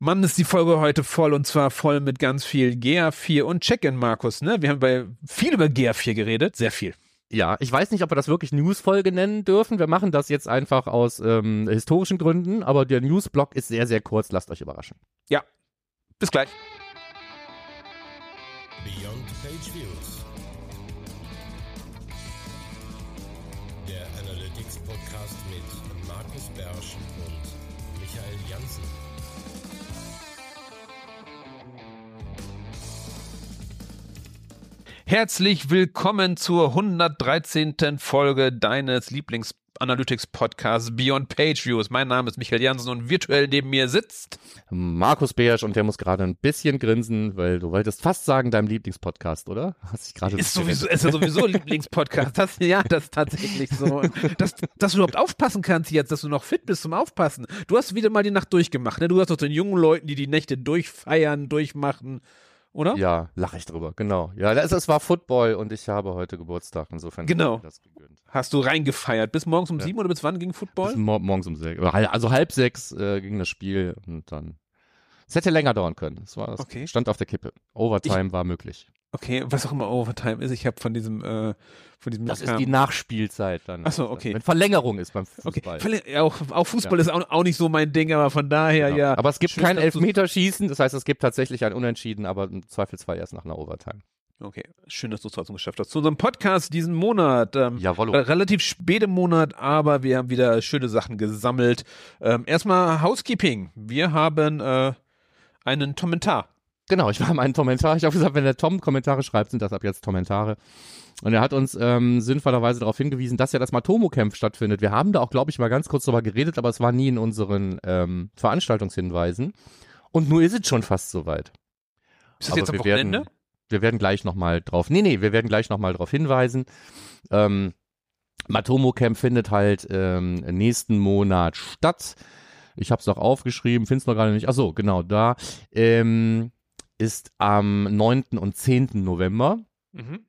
Mann, ist die Folge heute voll und zwar voll mit ganz viel GA4 und Check-in, Markus. Ne? Wir haben bei viel über GA4 geredet, sehr viel. Ja, ich weiß nicht, ob wir das wirklich News-Folge nennen dürfen. Wir machen das jetzt einfach aus ähm, historischen Gründen, aber der News-Blog ist sehr, sehr kurz. Lasst euch überraschen. Ja, bis gleich. Beyond Page Views. Der Analytics Podcast mit Markus Bersch und Michael Janssen. Herzlich willkommen zur 113. Folge deines Lieblings-Analytics-Podcasts Beyond Page Views. Mein Name ist Michael Jansen und virtuell neben mir sitzt Markus Beersch und der muss gerade ein bisschen grinsen, weil du wolltest fast sagen, deinem Lieblingspodcast, oder? Hast dich gerade ist sowieso, ist ja sowieso Lieblingspodcast. Das, ja, das ist tatsächlich so. Dass, dass du überhaupt aufpassen kannst jetzt, dass du noch fit bist zum Aufpassen. Du hast wieder mal die Nacht durchgemacht, ne? Du hast doch den jungen Leuten, die die Nächte durchfeiern, durchmachen oder? Ja, lache ich drüber, genau. Ja, das, das war Football und ich habe heute Geburtstag, insofern genau. habe ich das gegönnt. Hast du reingefeiert? Bis morgens um ja. sieben oder bis wann ging Football? Bis mor morgens um sechs. Also halb sechs äh, ging das Spiel und dann. Es hätte länger dauern können. Es war, okay. stand auf der Kippe. Overtime ich, war möglich. Okay, was auch immer Overtime ist, ich habe von diesem, äh, von diesem. Das ist die Nachspielzeit dann. Achso, okay. Wenn Verlängerung ist beim Fußball. Okay. Auch, auch Fußball ja. ist auch, auch, nicht so mein Ding, aber von daher genau. ja. Aber es gibt Schön, kein Elfmeterschießen, das heißt, es gibt tatsächlich ein Unentschieden, aber im Zweifelsfall erst nach einer Overtime. Okay, schön, dass du es trotzdem geschafft hast. Zu unserem Podcast diesen Monat. Ähm, Jawohl. Relativ spät im Monat, aber wir haben wieder schöne Sachen gesammelt. Ähm, erstmal Housekeeping. Wir haben äh, einen Kommentar Genau, ich war mal einen Kommentar. Ich habe gesagt, wenn der Tom Kommentare schreibt, sind das ab jetzt Kommentare. Und er hat uns ähm, sinnvollerweise darauf hingewiesen, dass ja das Matomo-Camp stattfindet. Wir haben da auch, glaube ich, mal ganz kurz drüber geredet, aber es war nie in unseren ähm, Veranstaltungshinweisen. Und nur ist es schon fast soweit. Ist das aber jetzt am Wochenende? Werden, wir werden gleich nochmal drauf, nee, nee, wir werden gleich nochmal drauf hinweisen. Ähm, Matomo Camp findet halt ähm, nächsten Monat statt. Ich habe es noch aufgeschrieben, finde es noch gerade nicht. Ach so, genau, da. Ähm, ist am 9. und 10. November. Mhm.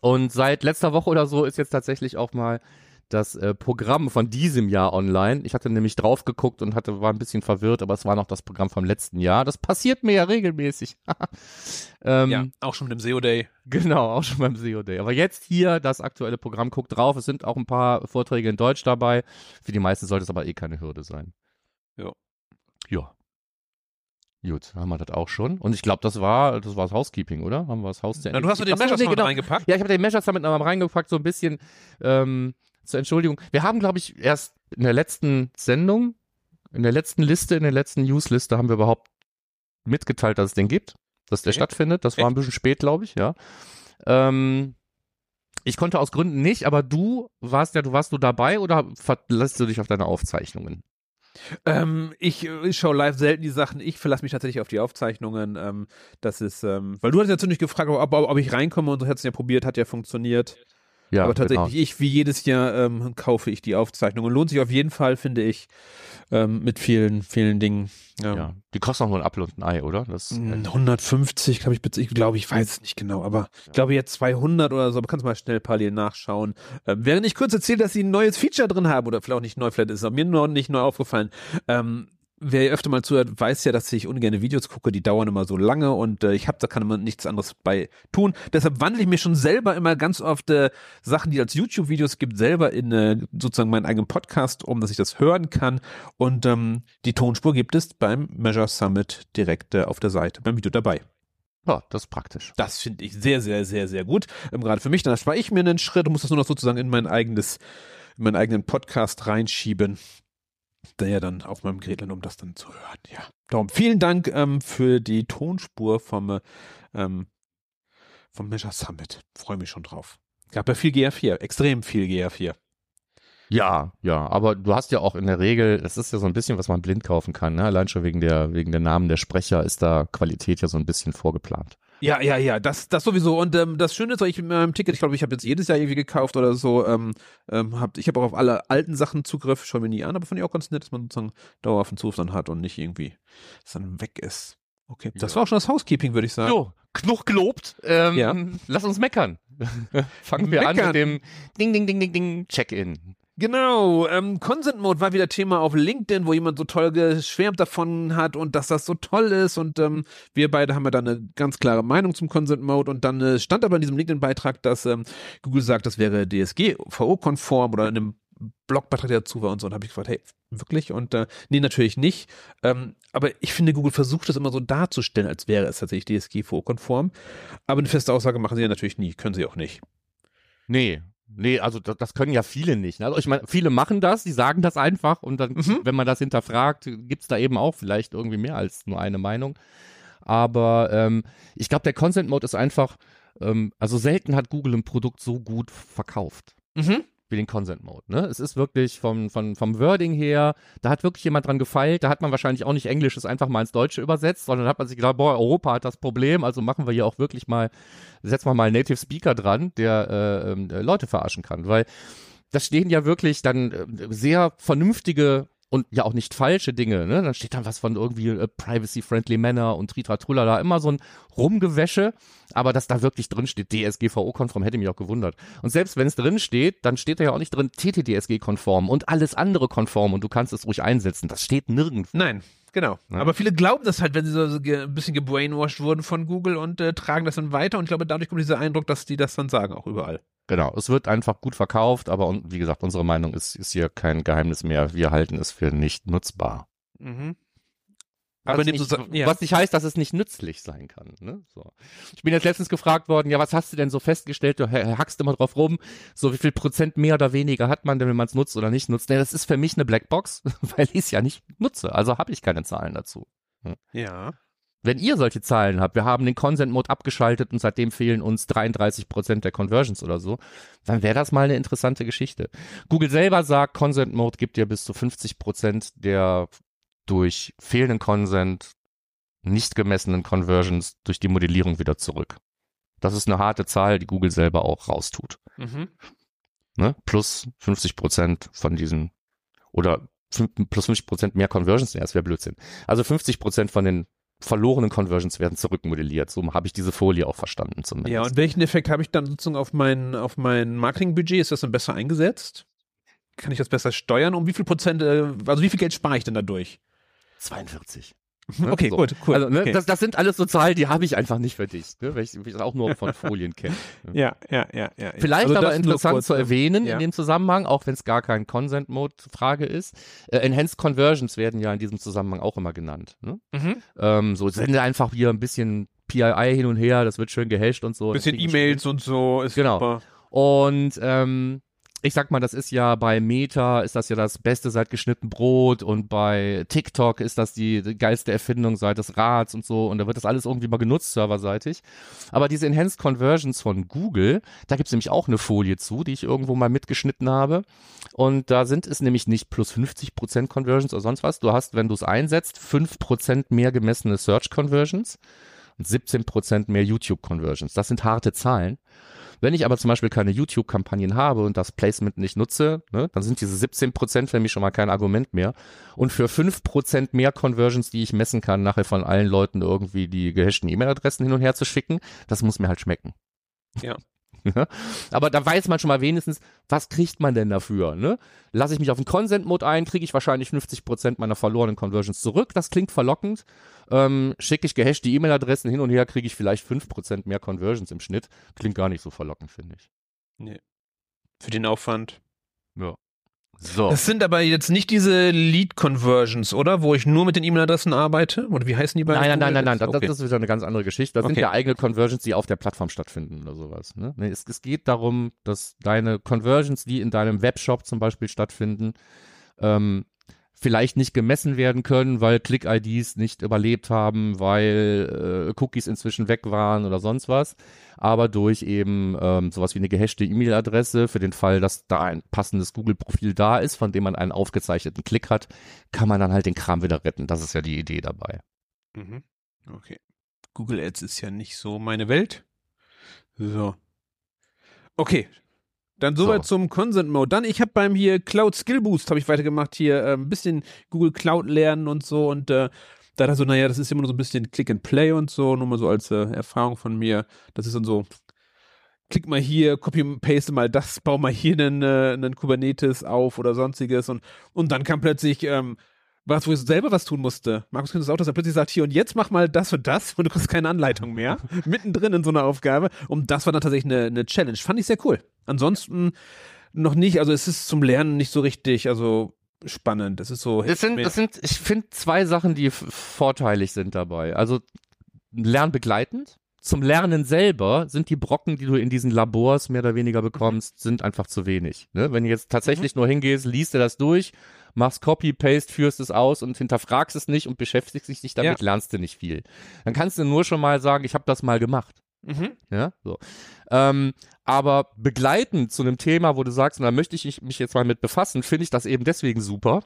Und seit letzter Woche oder so ist jetzt tatsächlich auch mal das äh, Programm von diesem Jahr online. Ich hatte nämlich drauf geguckt und hatte war ein bisschen verwirrt, aber es war noch das Programm vom letzten Jahr. Das passiert mir ja regelmäßig. ähm, ja, auch schon mit dem SEO Day. Genau, auch schon beim SEO Day. Aber jetzt hier das aktuelle Programm guckt drauf. Es sind auch ein paar Vorträge in Deutsch dabei. Für die meisten sollte es aber eh keine Hürde sein. Ja. Ja. Gut, haben wir das auch schon. Und ich glaube, das war das war das Housekeeping, oder? Haben wir das Haus zu Na, Du hast den Measure Summit genau. reingepackt? Ja, ich habe den Measure Summit nochmal reingepackt, so ein bisschen ähm, zur Entschuldigung. Wir haben, glaube ich, erst in der letzten Sendung, in der letzten Liste, in der letzten Newsliste haben wir überhaupt mitgeteilt, dass es den gibt, dass der okay. stattfindet. Das war ein bisschen spät, glaube ich, ja. Ähm, ich konnte aus Gründen nicht, aber du warst ja, du warst du dabei oder verlässt du dich auf deine Aufzeichnungen? Ähm, ich, ich äh, schaue live selten die Sachen. Ich verlasse mich tatsächlich auf die Aufzeichnungen. Ähm, das ist, ähm, weil du hast ja ziemlich gefragt, ob, ob, ob ich reinkomme und so hat es ja probiert, hat ja funktioniert. Ja, Aber tatsächlich, genau. ich, wie jedes Jahr, ähm, kaufe ich die Aufzeichnungen. Lohnt sich auf jeden Fall, finde ich, ähm, mit vielen, vielen Dingen. Ähm, ja, die kosten auch nur ein Apfel und ein Ei, oder? Das, 150, glaube ich, ich glaube, ich weiß es nicht genau, aber ich glaube jetzt 200 oder so, aber kannst mal schnell parallel nachschauen. Ähm, während ich kurz erzähle, dass sie ein neues Feature drin haben, oder vielleicht auch nicht neu, vielleicht ist es mir noch nicht neu aufgefallen, ähm, wer öfter mal zuhört, weiß ja, dass ich ungern Videos gucke, die dauern immer so lange und äh, ich habe da kann man nichts anderes bei tun. Deshalb wandle ich mir schon selber immer ganz oft äh, Sachen, die als YouTube-Videos gibt, selber in äh, sozusagen meinen eigenen Podcast, um dass ich das hören kann. Und ähm, die Tonspur gibt es beim Measure Summit direkt äh, auf der Seite, beim Video dabei. Ja, das ist praktisch. Das finde ich sehr, sehr, sehr, sehr gut. Ähm, gerade für mich, dann spare ich mir einen Schritt und muss das nur noch sozusagen in mein eigenes, in meinen eigenen Podcast reinschieben ja dann auf meinem Gerät um das dann zu hören. Ja. Darum vielen Dank ähm, für die Tonspur vom, ähm, vom Measure Summit. Freue mich schon drauf. Gab ja viel GR4, extrem viel GR4. Ja, ja, aber du hast ja auch in der Regel, das ist ja so ein bisschen, was man blind kaufen kann, ne? Allein schon wegen der, wegen der Namen der Sprecher ist da Qualität ja so ein bisschen vorgeplant. Ja, ja, ja, das, das sowieso. Und ähm, das Schöne ist, ich mit meinem Ticket, ich glaube, ich habe jetzt jedes Jahr irgendwie gekauft oder so. Ähm, ähm, hab, ich habe auch auf alle alten Sachen Zugriff, schaue mir nie an, aber fand ich auch ganz nett, dass man sozusagen dauerhaft einen Zugriff dann hat und nicht irgendwie es dann weg ist. Okay, das ja. war auch schon das Housekeeping, würde ich sagen. So, genug gelobt. Ähm, ja. Lass uns meckern. Fangen wir meckern. an mit dem Ding, Ding, Ding, Ding, Ding, Check-in. Genau, ähm, Consent Mode war wieder Thema auf LinkedIn, wo jemand so toll geschwärmt davon hat und dass das so toll ist und ähm, wir beide haben ja dann eine ganz klare Meinung zum Consent Mode und dann äh, stand aber in diesem LinkedIn-Beitrag, dass ähm, Google sagt, das wäre DSGVO-konform oder in einem Blogbeitrag, dazu war und so und habe ich gefragt, hey, wirklich? Und äh, nee, natürlich nicht. Ähm, aber ich finde, Google versucht das immer so darzustellen, als wäre es tatsächlich DSGVO-konform. Aber eine feste Aussage machen sie ja natürlich nie, können sie auch nicht. Nee, Nee, also das, das können ja viele nicht. Ne? Also ich meine, viele machen das, die sagen das einfach und dann, Mhm. wenn man das hinterfragt, gibt's da eben auch vielleicht irgendwie mehr als nur eine Meinung. Aber ähm, ich glaube, der Consent Mode ist einfach, ähm, also selten hat Google ein Produkt so gut verkauft Mhm. Wie den Consent Mode. Ne? Es ist wirklich vom, vom, vom Wording her, da hat wirklich jemand dran gefeilt, da hat man wahrscheinlich auch nicht Englisches einfach mal ins Deutsche übersetzt, sondern hat man sich gedacht, boah, Europa hat das Problem, also machen wir hier auch wirklich mal, setzen wir mal einen Native Speaker dran, der äh, äh, Leute verarschen kann, weil das stehen ja wirklich dann äh, sehr vernünftige und ja auch nicht falsche Dinge, ne? Dann steht dann was von irgendwie äh, privacy-friendly Männer und Tritratrulala, immer so ein Rumgewäsche, aber dass da wirklich drin steht, DSGVO-konform, hätte mich auch gewundert. Und selbst wenn es drin steht, dann steht da ja auch nicht drin TTDSG-konform und alles andere konform und du kannst es ruhig einsetzen. Das steht nirgendwo. Nein, genau. Ja. Aber viele glauben das halt, wenn sie so, ein bisschen gebrainwashed wurden von Google und äh, tragen das dann weiter. Und ich glaube, dadurch kommt dieser Eindruck, dass die das dann sagen, auch überall. Genau, es wird einfach gut verkauft, aber und, wie gesagt, unsere Meinung ist, ist hier kein Geheimnis mehr. Wir halten es für nicht nutzbar. Mhm. Was Aber dem nicht, ja. was nicht heißt, dass es nicht nützlich sein kann. Ne? So. Ich bin jetzt letztens gefragt worden, ja, was hast du denn so festgestellt? Du ha- hackst immer drauf rum, so wie viel Prozent mehr oder weniger hat man denn, wenn man es nutzt oder nicht nutzt? Nee, das ist für mich eine Blackbox, weil ich es ja nicht nutze. Also habe ich keine Zahlen dazu. Ja. Wenn ihr solche Zahlen habt, wir haben den Consent Mode abgeschaltet und seitdem fehlen uns 33 Prozent der Conversions oder so, dann wäre das mal eine interessante Geschichte. Google selber sagt, Consent Mode gibt dir bis zu 50 Prozent der durch fehlenden Consent nicht gemessenen Conversions durch die Modellierung wieder zurück. Das ist eine harte Zahl, die Google selber auch raustut. Mhm. Ne? Plus 50 Prozent von diesen oder plus 50 Prozent mehr Conversions, ja, das wäre Blödsinn. Also 50 Prozent von den verlorenen Conversions werden zurückmodelliert. So habe ich diese Folie auch verstanden zumindest. Ja, und welchen Effekt habe ich dann sozusagen auf mein, auf mein Marketingbudget? Ist das dann besser eingesetzt? Kann ich das besser steuern? Um wie viel Prozent, äh, also wie viel Geld spare ich denn dadurch? 42. Ne? Okay, So. gut, cool. Also, ne, okay. das, das sind alles so Zahlen, die habe ich einfach nicht für dich, ne? weil ich, das auch nur von Folien kenne. ja, ja, ja, ja. Vielleicht Also aber interessant kurz, zu ähm, erwähnen ja. in dem Zusammenhang, auch wenn es gar kein Consent-Mode-Frage ist. Äh, Enhanced Conversions werden ja in diesem Zusammenhang auch immer genannt. Ne? Mhm. Ähm, so sende einfach hier ein bisschen PII hin und her, das wird schön gehasht und so. Bisschen E-Mails und so ist Genau. super. Und ähm, ich sag mal, das ist ja bei Meta ist das ja das Beste seit geschnitten Brot und bei TikTok ist das die, geilste Erfindung seit des Rats und so und da wird das alles irgendwie mal genutzt serverseitig. Aber diese Enhanced Conversions von Google, da gibt's nämlich auch eine Folie zu, die ich irgendwo mal mitgeschnitten habe und da sind es nämlich nicht plus 50% Conversions oder sonst was. Du hast, wenn du es einsetzt, 5% mehr gemessene Search Conversions und 17% mehr YouTube Conversions. Das sind harte Zahlen. Wenn ich aber zum Beispiel keine YouTube-Kampagnen habe und das Placement nicht nutze, ne, dann sind diese 17 Prozent für mich schon mal kein Argument mehr. Und für 5 Prozent mehr Conversions, die ich messen kann, nachher von allen Leuten irgendwie die gehashten E-Mail-Adressen hin und her zu schicken, das muss mir halt schmecken. Ja. Ja, Aber da weiß man schon mal wenigstens, was kriegt man denn dafür? Ne? Lasse ich mich auf den Consent-Mode ein, kriege ich wahrscheinlich 50% meiner verlorenen Conversions zurück. Das klingt verlockend. Ähm, schicke ich gehashte E-Mail-Adressen hin und her, kriege ich vielleicht 5% mehr Conversions im Schnitt. Klingt gar nicht so verlockend, finde ich. Für den Aufwand. Ja. So. Das sind aber jetzt nicht diese Lead-Conversions, oder? Wo ich nur mit den E-Mail-Adressen arbeite? Oder wie heißen die bei Nein, nein, nein, nein, nein, das, okay. das ist wieder eine ganz andere Geschichte. Das sind Okay. ja eigene Conversions, die auf der Plattform stattfinden oder sowas. Ne? Nee, es, es geht darum, dass deine Conversions, die in deinem Webshop zum Beispiel stattfinden, ähm, vielleicht nicht gemessen werden können, weil Click-IDs nicht überlebt haben, weil äh, Cookies inzwischen weg waren oder sonst was, aber durch eben ähm, sowas wie eine gehashte E-Mail-Adresse für den Fall, dass da ein passendes Google-Profil da ist, von dem man einen aufgezeichneten Klick hat, kann man dann halt den Kram wieder retten. Das ist ja die Idee dabei. Mhm. Okay. Google Ads ist ja nicht so meine Welt. So. Okay. Dann soweit So. zum Consent Mode. Dann, ich habe beim hier Cloud Skill Boost habe ich weitergemacht hier äh, ein bisschen Google Cloud lernen und so und äh, da dachte ich so, naja, das ist immer nur so ein bisschen Click and Play und so, nur mal so als äh, Erfahrung von mir. Das ist dann so klick mal hier, copy paste mal das, bau mal hier einen, äh, einen Kubernetes auf oder sonstiges und, und dann kam plötzlich, ähm, was, wo ich selber was tun musste. Markus kennt es auch, dass er plötzlich sagt, hier und jetzt mach mal das und das und du kriegst keine Anleitung mehr. Mittendrin in so einer Aufgabe. Und das war dann tatsächlich eine, eine Challenge. Fand ich sehr cool. Ansonsten noch nicht, also es ist zum Lernen nicht so richtig, also spannend. Es ist so. Das sind, das sind, ich finde zwei Sachen, die vorteilig sind dabei. Also lernbegleitend. Zum Lernen selber sind die Brocken, die du in diesen Labors mehr oder weniger bekommst, sind einfach zu wenig. Ne? Wenn du jetzt tatsächlich nur hingehst, liest dir das durch, machst Copy, Paste, führst es aus und hinterfragst es nicht und beschäftigst dich nicht damit, lernst du nicht viel. Dann kannst du nur schon mal sagen, ich habe das mal gemacht. Mhm. Ja, so. Ähm, aber begleitend zu einem Thema, wo du sagst, da möchte ich mich jetzt mal mit befassen, finde ich das eben deswegen super.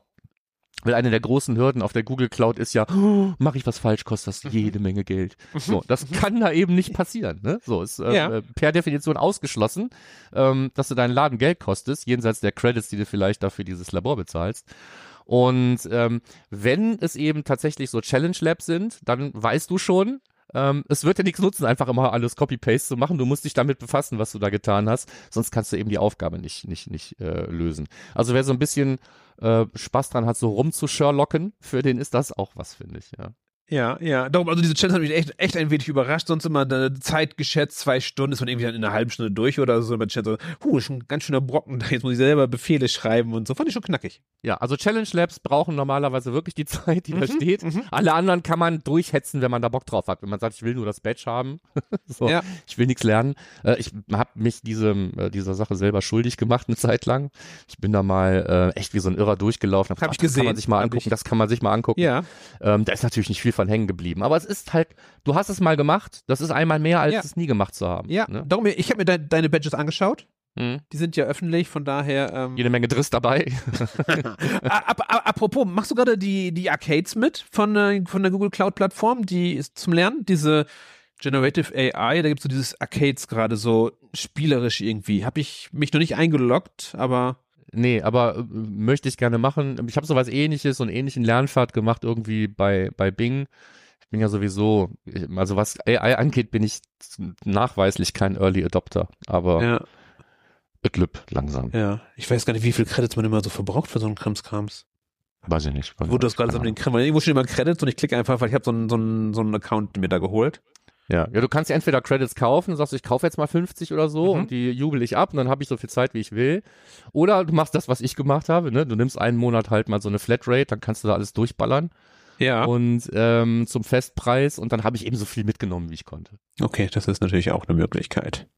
Weil eine der großen Hürden auf der Google Cloud ist ja, oh, mache ich was falsch, kostet das jede Menge Geld. So, das kann da eben nicht passieren. Ne? So ist äh, Ja. äh, per Definition ausgeschlossen, ähm, dass du deinen Laden Geld kostest, jenseits der Credits, die du vielleicht dafür dieses Labor bezahlst. Und ähm, wenn es eben tatsächlich so Challenge Labs sind, dann weißt du schon, ähm, es wird dir nichts nutzen, einfach immer alles Copy-Paste zu machen. Du musst dich damit befassen, was du da getan hast, sonst kannst du eben die Aufgabe nicht, nicht, nicht äh, lösen. Also wer so ein bisschen äh, Spaß dran hat, so rumzusherlocken, für den ist das auch was, finde ich, ja. Ja, ja. Darum, also diese Challenge hat mich echt, echt ein wenig überrascht. Sonst immer eine Zeit geschätzt, zwei Stunden, ist man irgendwie dann in einer halben Stunde durch oder so. Man schätzt so, huh, schon ein ganz schöner Brocken da. Jetzt muss ich selber Befehle schreiben und so. Fand ich schon knackig. Ja, also Challenge Labs brauchen normalerweise wirklich die Zeit, die da Mhm, steht. mhm. Alle anderen kann man durchhetzen, wenn man da Bock drauf hat. Wenn man sagt, ich will nur das Badge haben, so, Ja. ich will nichts lernen. Äh, ich habe mich diesem, äh, dieser Sache selber schuldig gemacht eine Zeit lang. Ich bin da mal äh, echt wie so ein Irrer durchgelaufen. Hab ich Das kann man gesehen. sich mal Hab angucken. Das kann man sich mal angucken. Ja. Ähm, da ist natürlich nicht viel von hängen geblieben. Aber es ist halt, du hast es mal gemacht. Das ist einmal mehr, als Ja. es nie gemacht zu haben. Ja. Ne? Darum, ich habe mir de deine Badges angeschaut. Mhm. Die sind ja öffentlich, von daher. Ähm, Jede Menge Driss dabei. Ap ap apropos, machst du gerade die, die Arcades mit von, äh, von der Google Cloud Plattform, die ist zum Lernen? Diese Generative AI, da gibt es so dieses Arcades gerade so spielerisch irgendwie. Habe ich mich noch nicht eingeloggt, aber Nee, aber äh, möchte ich gerne machen. Ich habe sowas ähnliches, so einen ähnlichen Lernpfad gemacht irgendwie bei, bei Bing. Ich bin ja sowieso, also was AI angeht, bin ich nachweislich kein Early Adopter, aber ja, lüpp langsam. ja. Ich weiß gar nicht, wie viel Credits man immer so verbraucht für so einen Krimskrams. Weiß ich nicht. Wo du das gerade so mit den Krim, irgendwo steht immer Credits und ich klicke einfach, weil ich habe so einen, so, einen, so einen Account mir da geholt. Ja. ja, du kannst dir entweder Credits kaufen, sagst du, ich kaufe jetzt mal 50 oder so Mhm. und die jubel ich ab und dann habe ich so viel Zeit, wie ich will. Oder du machst das, was ich gemacht habe, ne? Du nimmst einen Monat halt mal so eine Flatrate, dann kannst du da alles durchballern Ja. und ähm, zum Festpreis und dann habe ich eben so viel mitgenommen, wie ich konnte. Okay, das ist natürlich auch eine Möglichkeit.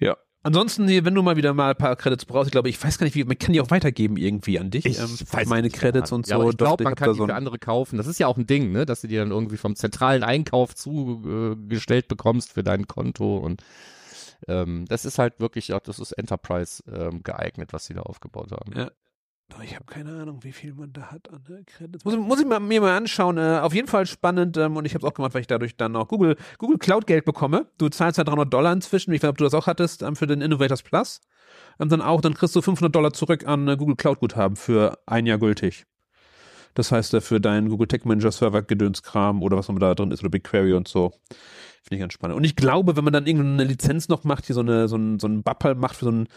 Ja. Ansonsten, wenn du mal wieder mal ein paar Credits brauchst, ich glaube, ich weiß gar nicht, wie, man kann die auch weitergeben irgendwie an dich. ähm, meine nicht, Credits und so. Ja, ich glaube, man kann die so für andere kaufen. Das ist ja auch ein Ding, ne, dass du die dann irgendwie vom zentralen Einkauf zugestellt bekommst für dein Konto und ähm, das ist halt wirklich, auch das ist Enterprise ähm, geeignet, was sie da aufgebaut haben. Ja. Ich habe keine Ahnung, wie viel man da hat an äh, Credits. Muss, ich- muss ich mal, mir mal anschauen. Äh, auf jeden Fall spannend ähm, und ich habe es auch gemacht, weil ich dadurch dann auch Google, Google Cloud Geld bekomme. Du zahlst ja 300 Dollar inzwischen. Ich weiß ob du das auch hattest ähm, für den Innovators Plus. Ähm, dann auch, dann kriegst du 500 Dollar zurück an äh, Google Cloud Guthaben für ein Jahr gültig. Das heißt, äh, für deinen Google Tech Manager Server Gedönskram oder was noch da drin ist oder BigQuery und so. Finde ich ganz spannend. Und ich glaube, wenn man dann irgendeine Lizenz noch macht, hier so eine, so ein, so ein Bappel macht für so ein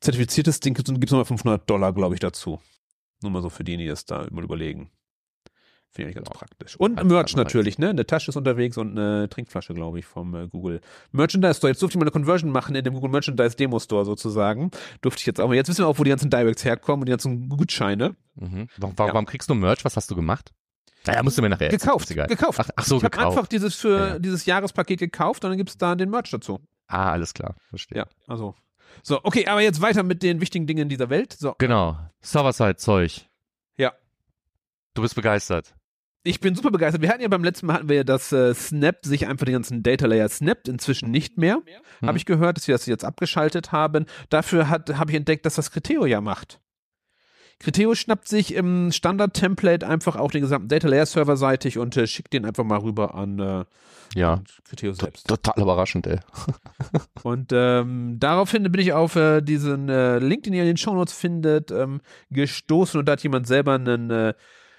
zertifiziertes Ding, gibt es nochmal 500 Dollar, glaube ich, dazu. Nur mal so für die, die das da mal überlegen. Finde ich ganz praktisch. Und Als Merch natürlich, ne? Eine Tasche ist unterwegs und eine Trinkflasche, glaube ich, vom äh, Google Merchandise Store. Jetzt durfte ich mal eine Conversion machen in dem Google Merchandise Demo Store sozusagen. Durfte ich jetzt auch mal. Jetzt wissen wir auch, wo die ganzen Directs herkommen und die ganzen Gutscheine. Mhm. Warum, warum kriegst du Merch? Was hast du gemacht? Naja, musst du mir nachher erzählen. Gekauft, egal. gekauft. Ach, ach so, ich habe gekauft. einfach dieses für Ja, ja. dieses Jahrespaket gekauft und dann gibt es da den Merch dazu. Ah, alles klar, verstehe. Ja, also. So, okay, aber jetzt weiter mit den wichtigen Dingen dieser Welt. So, Genau. Server-Side-Zeug. Ja. Du bist begeistert. Ich bin super begeistert. Wir hatten ja beim letzten Mal hatten wir ja, dass äh, Snap sich einfach den ganzen Data Layer snappt, inzwischen nicht mehr. Hm. Habe ich gehört, dass wir das jetzt abgeschaltet haben. Dafür habe ich entdeckt, dass das Criteo ja macht. Criteo schnappt sich im Standard-Template einfach auch den gesamten Data Layer serverseitig und äh, schickt den einfach mal rüber an äh, Ja. Criteo selbst. Total überraschend, ey. Und ähm, daraufhin bin ich auf äh, diesen äh, Link, den ihr in den Shownotes findet, ähm, gestoßen und da hat jemand selber einen äh,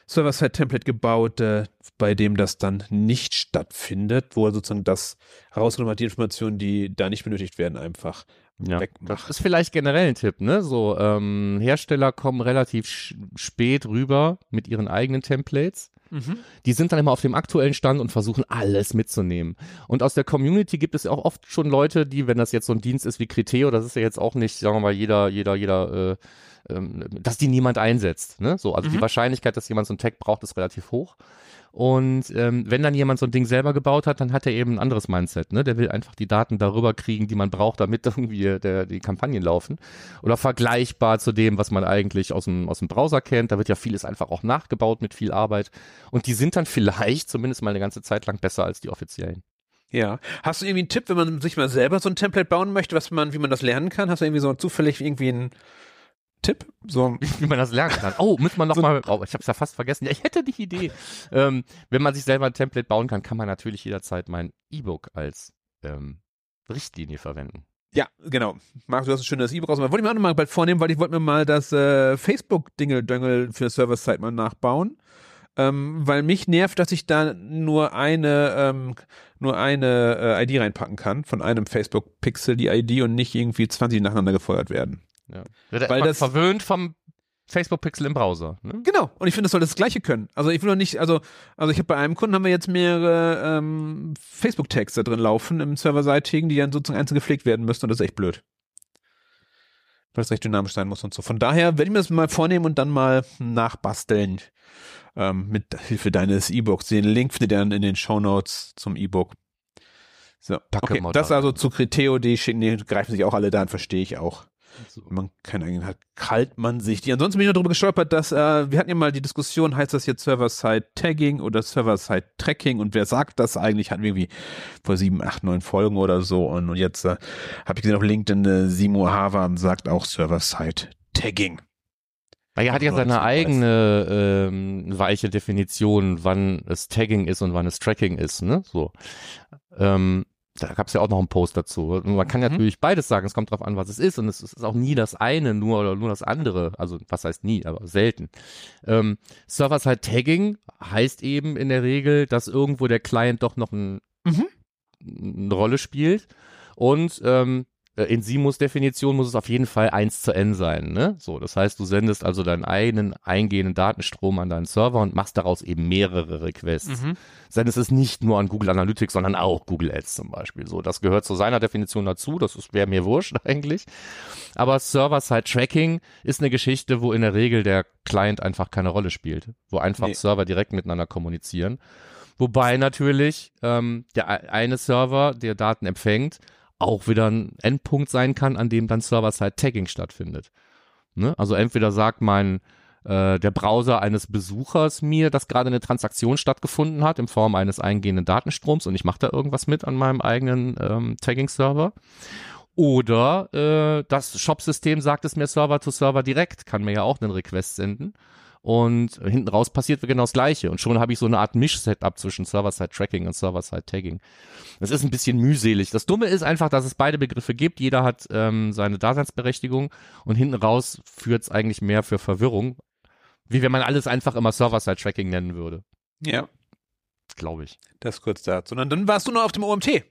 Server-Side-Template gebaut, äh, bei dem das dann nicht stattfindet, wo er sozusagen das rausgenommen hat, die Informationen, die da nicht benötigt werden, einfach Ja, wegmacht. das ist vielleicht generell ein Tipp, ne? So, ähm, Hersteller kommen relativ spät rüber mit ihren eigenen Templates. Mhm. Die sind dann immer auf dem aktuellen Stand und versuchen alles mitzunehmen. Und aus der Community gibt es ja auch oft schon Leute, die, wenn das jetzt so ein Dienst ist wie Criteo, das ist ja jetzt auch nicht, sagen wir mal, jeder, jeder, jeder, äh, ähm, dass die niemand einsetzt. Ne? So, also die Mhm. Wahrscheinlichkeit, dass jemand so einen Tag braucht, ist relativ hoch. Und ähm, wenn dann jemand so ein Ding selber gebaut hat, dann hat er eben ein anderes Mindset. Ne? Der will einfach die Daten darüber kriegen, die man braucht, damit irgendwie der, die Kampagnen laufen. Oder vergleichbar zu dem, was man eigentlich aus dem, aus dem Browser kennt. Da wird ja vieles einfach auch nachgebaut mit viel Arbeit. Und die sind dann vielleicht zumindest mal eine ganze Zeit lang besser als die offiziellen. Ja. Hast du irgendwie einen Tipp, wenn man sich mal selber so ein Template bauen möchte, was man, wie man das lernen kann? Hast du irgendwie so zufällig irgendwie einen Tipp? So, Wie man das lernen kann. Oh, muss man noch So- mal, oh, ich habe es ja fast vergessen. Ja, ich hätte die Idee. Ähm, wenn man sich selber ein Template bauen kann, kann man natürlich jederzeit mein E-Book als ähm, Richtlinie verwenden. ja, genau. Marc, du hast ein schönes E-Book raus. Wollte ich mir auch noch mal bald vornehmen, weil ich wollte mir mal das äh, Facebook-Dingel-Döngel für Server-Side mal nachbauen. Ähm, weil mich nervt, dass ich da nur eine, ähm, nur eine äh, ID reinpacken kann von einem Facebook-Pixel, die ID und nicht irgendwie 20 nacheinander gefeuert werden. Ja. Wird Weil das- verwöhnt vom Facebook-Pixel im Browser. Ne? Genau. Und ich finde, das soll das Gleiche können. Also ich will doch nicht, also, also ich habe bei einem Kunden haben wir jetzt mehrere ähm, Facebook-Tags da drin laufen im Serverseitigen, die dann sozusagen einzeln gepflegt werden müssen und das ist echt blöd. Weil es recht dynamisch sein muss und so. Von daher werde ich mir das mal vornehmen und dann mal nachbasteln. Ähm, mit Hilfe deines E-Books. Den Link findet ihr dann in den Shownotes zum E-Book. So, okay, mal das da. also zu Criteo, die, schicken- die greifen sich auch alle da an, verstehe ich auch. Man keine Ahnung hat, kalt man sich die. Ansonsten bin ich noch darüber gestolpert, dass äh, wir hatten ja mal die Diskussion, heißt das jetzt Server-Side-Tagging oder Server-Side-Tracking und wer sagt das eigentlich? Hatten wir irgendwie vor sieben, acht, neun Folgen oder so und, und jetzt äh, habe ich gesehen auf LinkedIn, äh, Simo Havam sagt auch Server-Side-Tagging. Er hat ja seine eigene ähm, weiche Definition, wann es Tagging ist und wann es Tracking ist. Ne? So. Ähm, da gab es ja auch noch einen Post dazu. Man kann Mhm. natürlich beides sagen, es kommt drauf an, was es ist. Und es ist auch nie das eine, nur oder nur das andere. Also was heißt nie, aber selten. Ähm, Server-Side-Tagging heißt eben in der Regel, dass irgendwo der Client doch noch ein, Mhm. eine Rolle spielt. Und ähm, äh, in Simus Definition muss es auf jeden Fall 1 zu n sein. Ne? So, das heißt, du sendest also deinen eigenen eingehenden Datenstrom an deinen Server und machst daraus eben mehrere Requests. Mhm. Sendest es nicht nur an Google Analytics, sondern auch Google Ads zum Beispiel. So, das gehört zu seiner Definition dazu. Das wäre mir wurscht eigentlich. Aber Server-Side-Tracking ist eine Geschichte, wo in der Regel der Client einfach keine Rolle spielt, wo einfach Nee. Server direkt miteinander kommunizieren. Wobei natürlich ähm, der e- eine Server, der Daten empfängt, auch wieder ein Endpunkt sein kann, an dem dann Server-Side-Tagging stattfindet. Ne? Also entweder sagt mein äh, der Browser eines Besuchers mir, dass gerade eine Transaktion stattgefunden hat in Form eines eingehenden Datenstroms und ich mache da irgendwas mit an meinem eigenen ähm, Tagging-Server. Oder äh, das Shop-System sagt es mir Server to Server direkt, kann mir ja auch einen Request senden. Und hinten raus passiert genau das Gleiche. Und schon habe ich so eine Art Misch-Setup zwischen Server-Side-Tracking und Server-Side-Tagging. Das ist ein bisschen mühselig. Das Dumme ist einfach, dass es beide Begriffe gibt. Jeder hat ähm, seine Daseinsberechtigung und hinten raus führt es eigentlich mehr für Verwirrung. Wie wenn man alles einfach immer Server-Side-Tracking nennen würde, Ja, glaube ich. das kurz dazu. Und dann warst du noch auf dem OMT.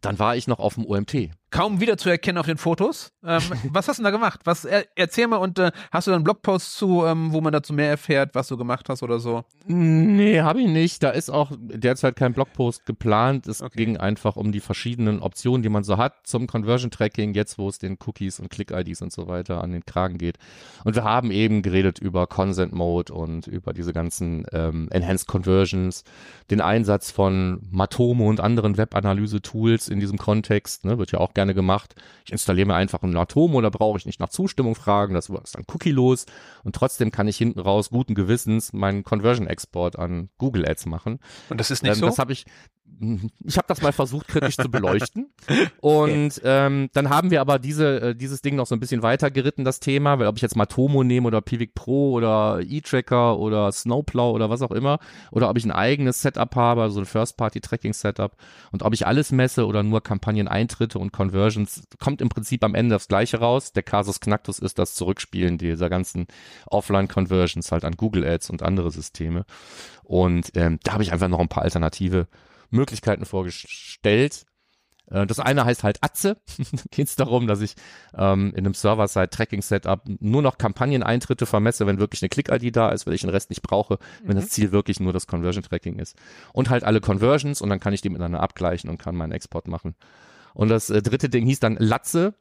Dann war ich noch auf dem OMT. Kaum wieder zu erkennen auf den Fotos. Ähm, was hast du da gemacht? Was, er, erzähl mal und äh, hast du da einen Blogpost zu, ähm, wo man dazu mehr erfährt, was du gemacht hast oder so? Nee, habe ich nicht. Da ist auch derzeit kein Blogpost geplant. Es Okay. ging einfach um die verschiedenen Optionen, die man so hat zum Conversion Tracking, jetzt wo es den Cookies und Click-IDs und so weiter an den Kragen geht. Und wir haben eben geredet über Consent Mode und über diese ganzen ähm, Enhanced Conversions, den Einsatz von Matomo und anderen Webanalyse-Tools in diesem Kontext, ne, wird ja auch gerne gemacht. Ich installiere mir einfach ein Matomo, da brauche ich nicht nach Zustimmung fragen, das ist dann cookie-los und trotzdem kann ich hinten raus guten Gewissens meinen Conversion-Export an Google Ads machen. Und das ist nicht Ähm, so? Das habe ich, ich habe das mal versucht, kritisch zu beleuchten. Und ähm, dann haben wir aber diese, äh, dieses Ding noch so ein bisschen weiter geritten, das Thema, weil ob ich jetzt Matomo nehme oder Pivik Pro oder E-Tracker oder Snowplow oder was auch immer, oder ob ich ein eigenes Setup habe, so ein First-Party-Tracking-Setup und ob ich alles messe oder nur Kampagneneintritte und Conversions, kommt im Prinzip am Ende das Gleiche raus. Der Casus Knactus ist das Zurückspielen dieser ganzen Offline-Conversions halt an Google Ads und andere Systeme. Und ähm, da habe ich einfach noch ein paar alternative Möglichkeiten vorgestellt. Äh, Das eine heißt halt Atze. da geht es darum, dass ich ähm, in einem Server-Side-Tracking-Setup nur noch Kampagneneintritte vermesse, wenn wirklich eine Click-ID da ist, weil ich den Rest nicht brauche, wenn das Ziel wirklich nur das Conversion-Tracking ist. Und halt alle Conversions und dann kann ich die miteinander abgleichen und kann meinen Export machen. Und das äh, dritte Ding hieß dann Latze,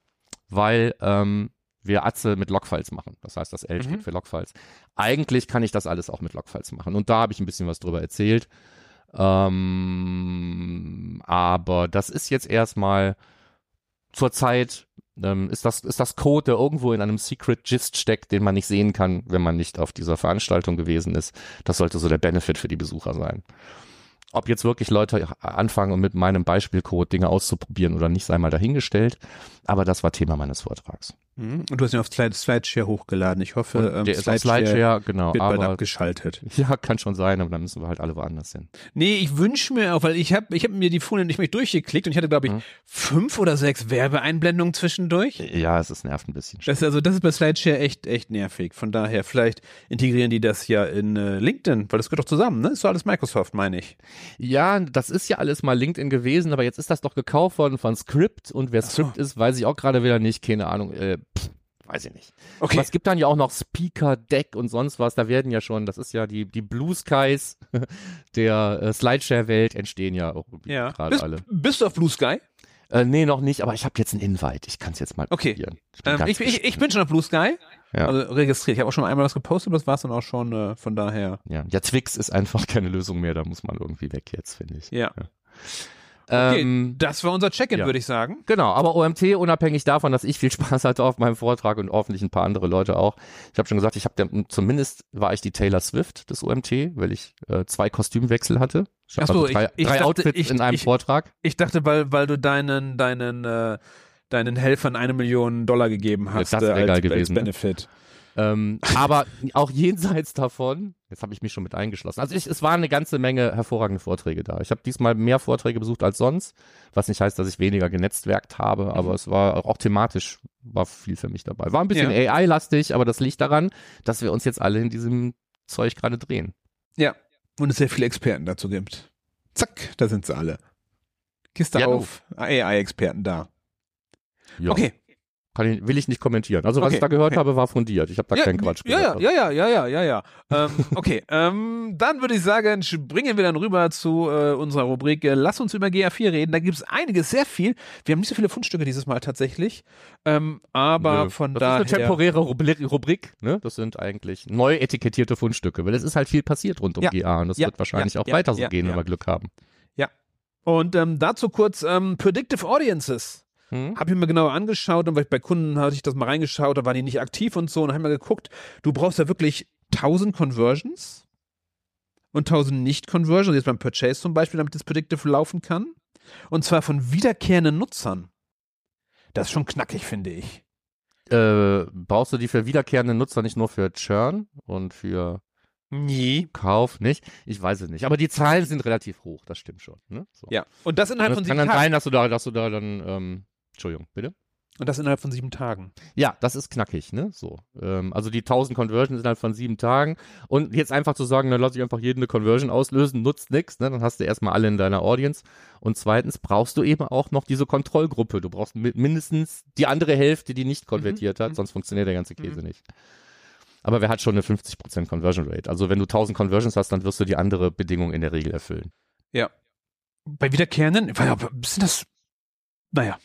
weil ähm, wir Atze mit Logfiles machen. Das heißt, das L steht Mhm. für Logfiles. Eigentlich kann ich das alles auch mit Logfiles machen. Und da habe ich ein bisschen was drüber erzählt. Ähm, aber das ist jetzt erstmal zurzeit ähm, ist das ist das Code, der irgendwo in einem Secret Gist steckt, den man nicht sehen kann, wenn man nicht auf dieser Veranstaltung gewesen ist. Das sollte so der Benefit für die Besucher sein. Ob jetzt wirklich Leute anfangen, mit meinem Beispielcode Dinge auszuprobieren oder nicht, sei mal dahingestellt. Aber das war Thema meines Vortrags. Mhm. Und du hast ihn auf Slide, Slideshare hochgeladen. Ich hoffe, Und ähm, der ist auf Slideshare, genau. wird bald Aber abgeschaltet. ja, kann schon sein, aber dann müssen wir halt alle woanders hin. Nee, ich wünsche mir auch, weil ich habe ich hab mir die Folie nicht mehr durchgeklickt und ich hatte, glaube ich, Mhm. fünf oder sechs Werbeeinblendungen zwischendurch. Ja, es ist nervt ein bisschen. Das ist also, das ist bei Slideshare echt, echt nervig. Von daher, vielleicht integrieren die das ja in äh, LinkedIn, weil das gehört doch zusammen, ne? Ist so alles Microsoft, meine ich. Ja, das ist ja alles mal LinkedIn gewesen, aber jetzt ist das doch gekauft worden von Script und wer Ach so. Script ist, weiß ich auch gerade wieder nicht, keine Ahnung, äh, pff, weiß ich nicht. Okay. Aber es gibt dann ja auch noch Speaker, Deck und sonst was, da werden ja schon, das ist ja die, die Blue Skies der äh, Slideshare-Welt entstehen ja auch ja. gerade alle. bist du auf Blue Sky? Äh, nee, noch nicht, aber ich habe jetzt einen Invite, ich kann es jetzt mal Okay. probieren. Ich, bin Ähm, ich, ich, ich bin schon auf Blue Sky. Ja. Also registriert. Ich habe auch schon einmal was gepostet, das war es dann auch schon, äh, von daher. ja, ja, Twix ist einfach keine Lösung mehr, da muss man irgendwie weg jetzt, finde ich. Ja. Okay, Ähm, das war unser Check-in, ja. würde ich sagen. Genau, aber OMT, unabhängig davon, dass ich viel Spaß hatte auf meinem Vortrag und hoffentlich ein paar andere Leute auch. Ich habe schon gesagt, ich habe zumindest war ich die Taylor Swift des OMT, weil ich äh, zwei Kostümwechsel hatte. Ich Ach so, also drei, ich- ich drei dachte, Outfits ich- in einem ich- Vortrag. Ich dachte, weil, weil du deinen, deinen, äh, deinen Helfern eine Million Dollar gegeben hast. das wär äh, als, geil gewesen, Als ne? Ähm, aber auch jenseits davon, jetzt habe ich mich schon mit eingeschlossen. Also ich, es waren eine ganze Menge hervorragende Vorträge da. Ich habe diesmal mehr Vorträge besucht als sonst, was nicht heißt, dass ich weniger genetzwerkt habe, aber es war auch thematisch war viel für mich dabei. War ein bisschen AI-lastig, aber das liegt daran, dass wir uns jetzt alle in diesem Zeug gerade drehen. Ja. Und es sehr viele Experten dazu gibt. Zack, da sind sie alle. Kiste Ja, auf, AI-Experten da. Ja, Okay. Ich, will ich nicht kommentieren. Also was Okay, ich da gehört okay. habe, war fundiert. Ich habe da ja, keinen Quatsch ja, gehört. ja, ja, ja, ja, ja, ja, ja. ähm, okay, ähm, dann würde ich sagen, springen wir dann rüber zu äh, unserer Rubrik äh, Lass uns über GA4 reden. Da gibt es einiges, sehr viel. Wir haben nicht so viele Fundstücke dieses Mal tatsächlich, ähm, aber Nö. von das daher... ist eine temporäre Rubrik, Rubrik, ne? Das sind eigentlich neu etikettierte Fundstücke, weil es ist halt viel passiert rund um Ja. GA und das Ja, wird wahrscheinlich ja, auch ja, weiter so ja, gehen, ja. wenn wir Glück haben. Und ähm, dazu kurz ähm, Predictive Audiences. Hm? Habe ich mir genauer angeschaut und weil ich bei Kunden hatte ich das mal reingeschaut, da waren die nicht aktiv und so und habe mir geguckt, du brauchst ja wirklich 1000 Conversions und 1000 Nicht-Conversions, jetzt beim Purchase zum Beispiel, damit das Predictive laufen kann. Und zwar von wiederkehrenden Nutzern. Das ist schon knackig, finde ich. Äh, brauchst du die für wiederkehrende Nutzer nicht nur für Churn und für Nie. Kauf, nicht? Ich weiß es nicht. Aber die Zahlen sind relativ hoch, das stimmt schon. Ne? So. Ja. Und das innerhalb Und von es kann sieben dann Tagen. sein, dass du da, dass du da dann, ähm, Entschuldigung, bitte? Und das innerhalb von sieben Tagen. Ja, das ist knackig, ne? So. Ähm, also die 1000 Conversions innerhalb von sieben Tagen. Und jetzt einfach zu sagen, dann lass ich einfach jeden eine Conversion auslösen, nutzt nichts, ne? Dann hast du erstmal alle in deiner Audience. Und zweitens brauchst du eben auch noch diese Kontrollgruppe. Du brauchst mi- mindestens die andere Hälfte, die nicht konvertiert hat, Mhm. sonst funktioniert der ganze Käse nicht. Aber wer hat schon eine 50% Conversion Rate? Also wenn du 1000 Conversions hast, dann wirst du die andere Bedingung in der Regel erfüllen. Bei wiederkehrenden, sind das, naja,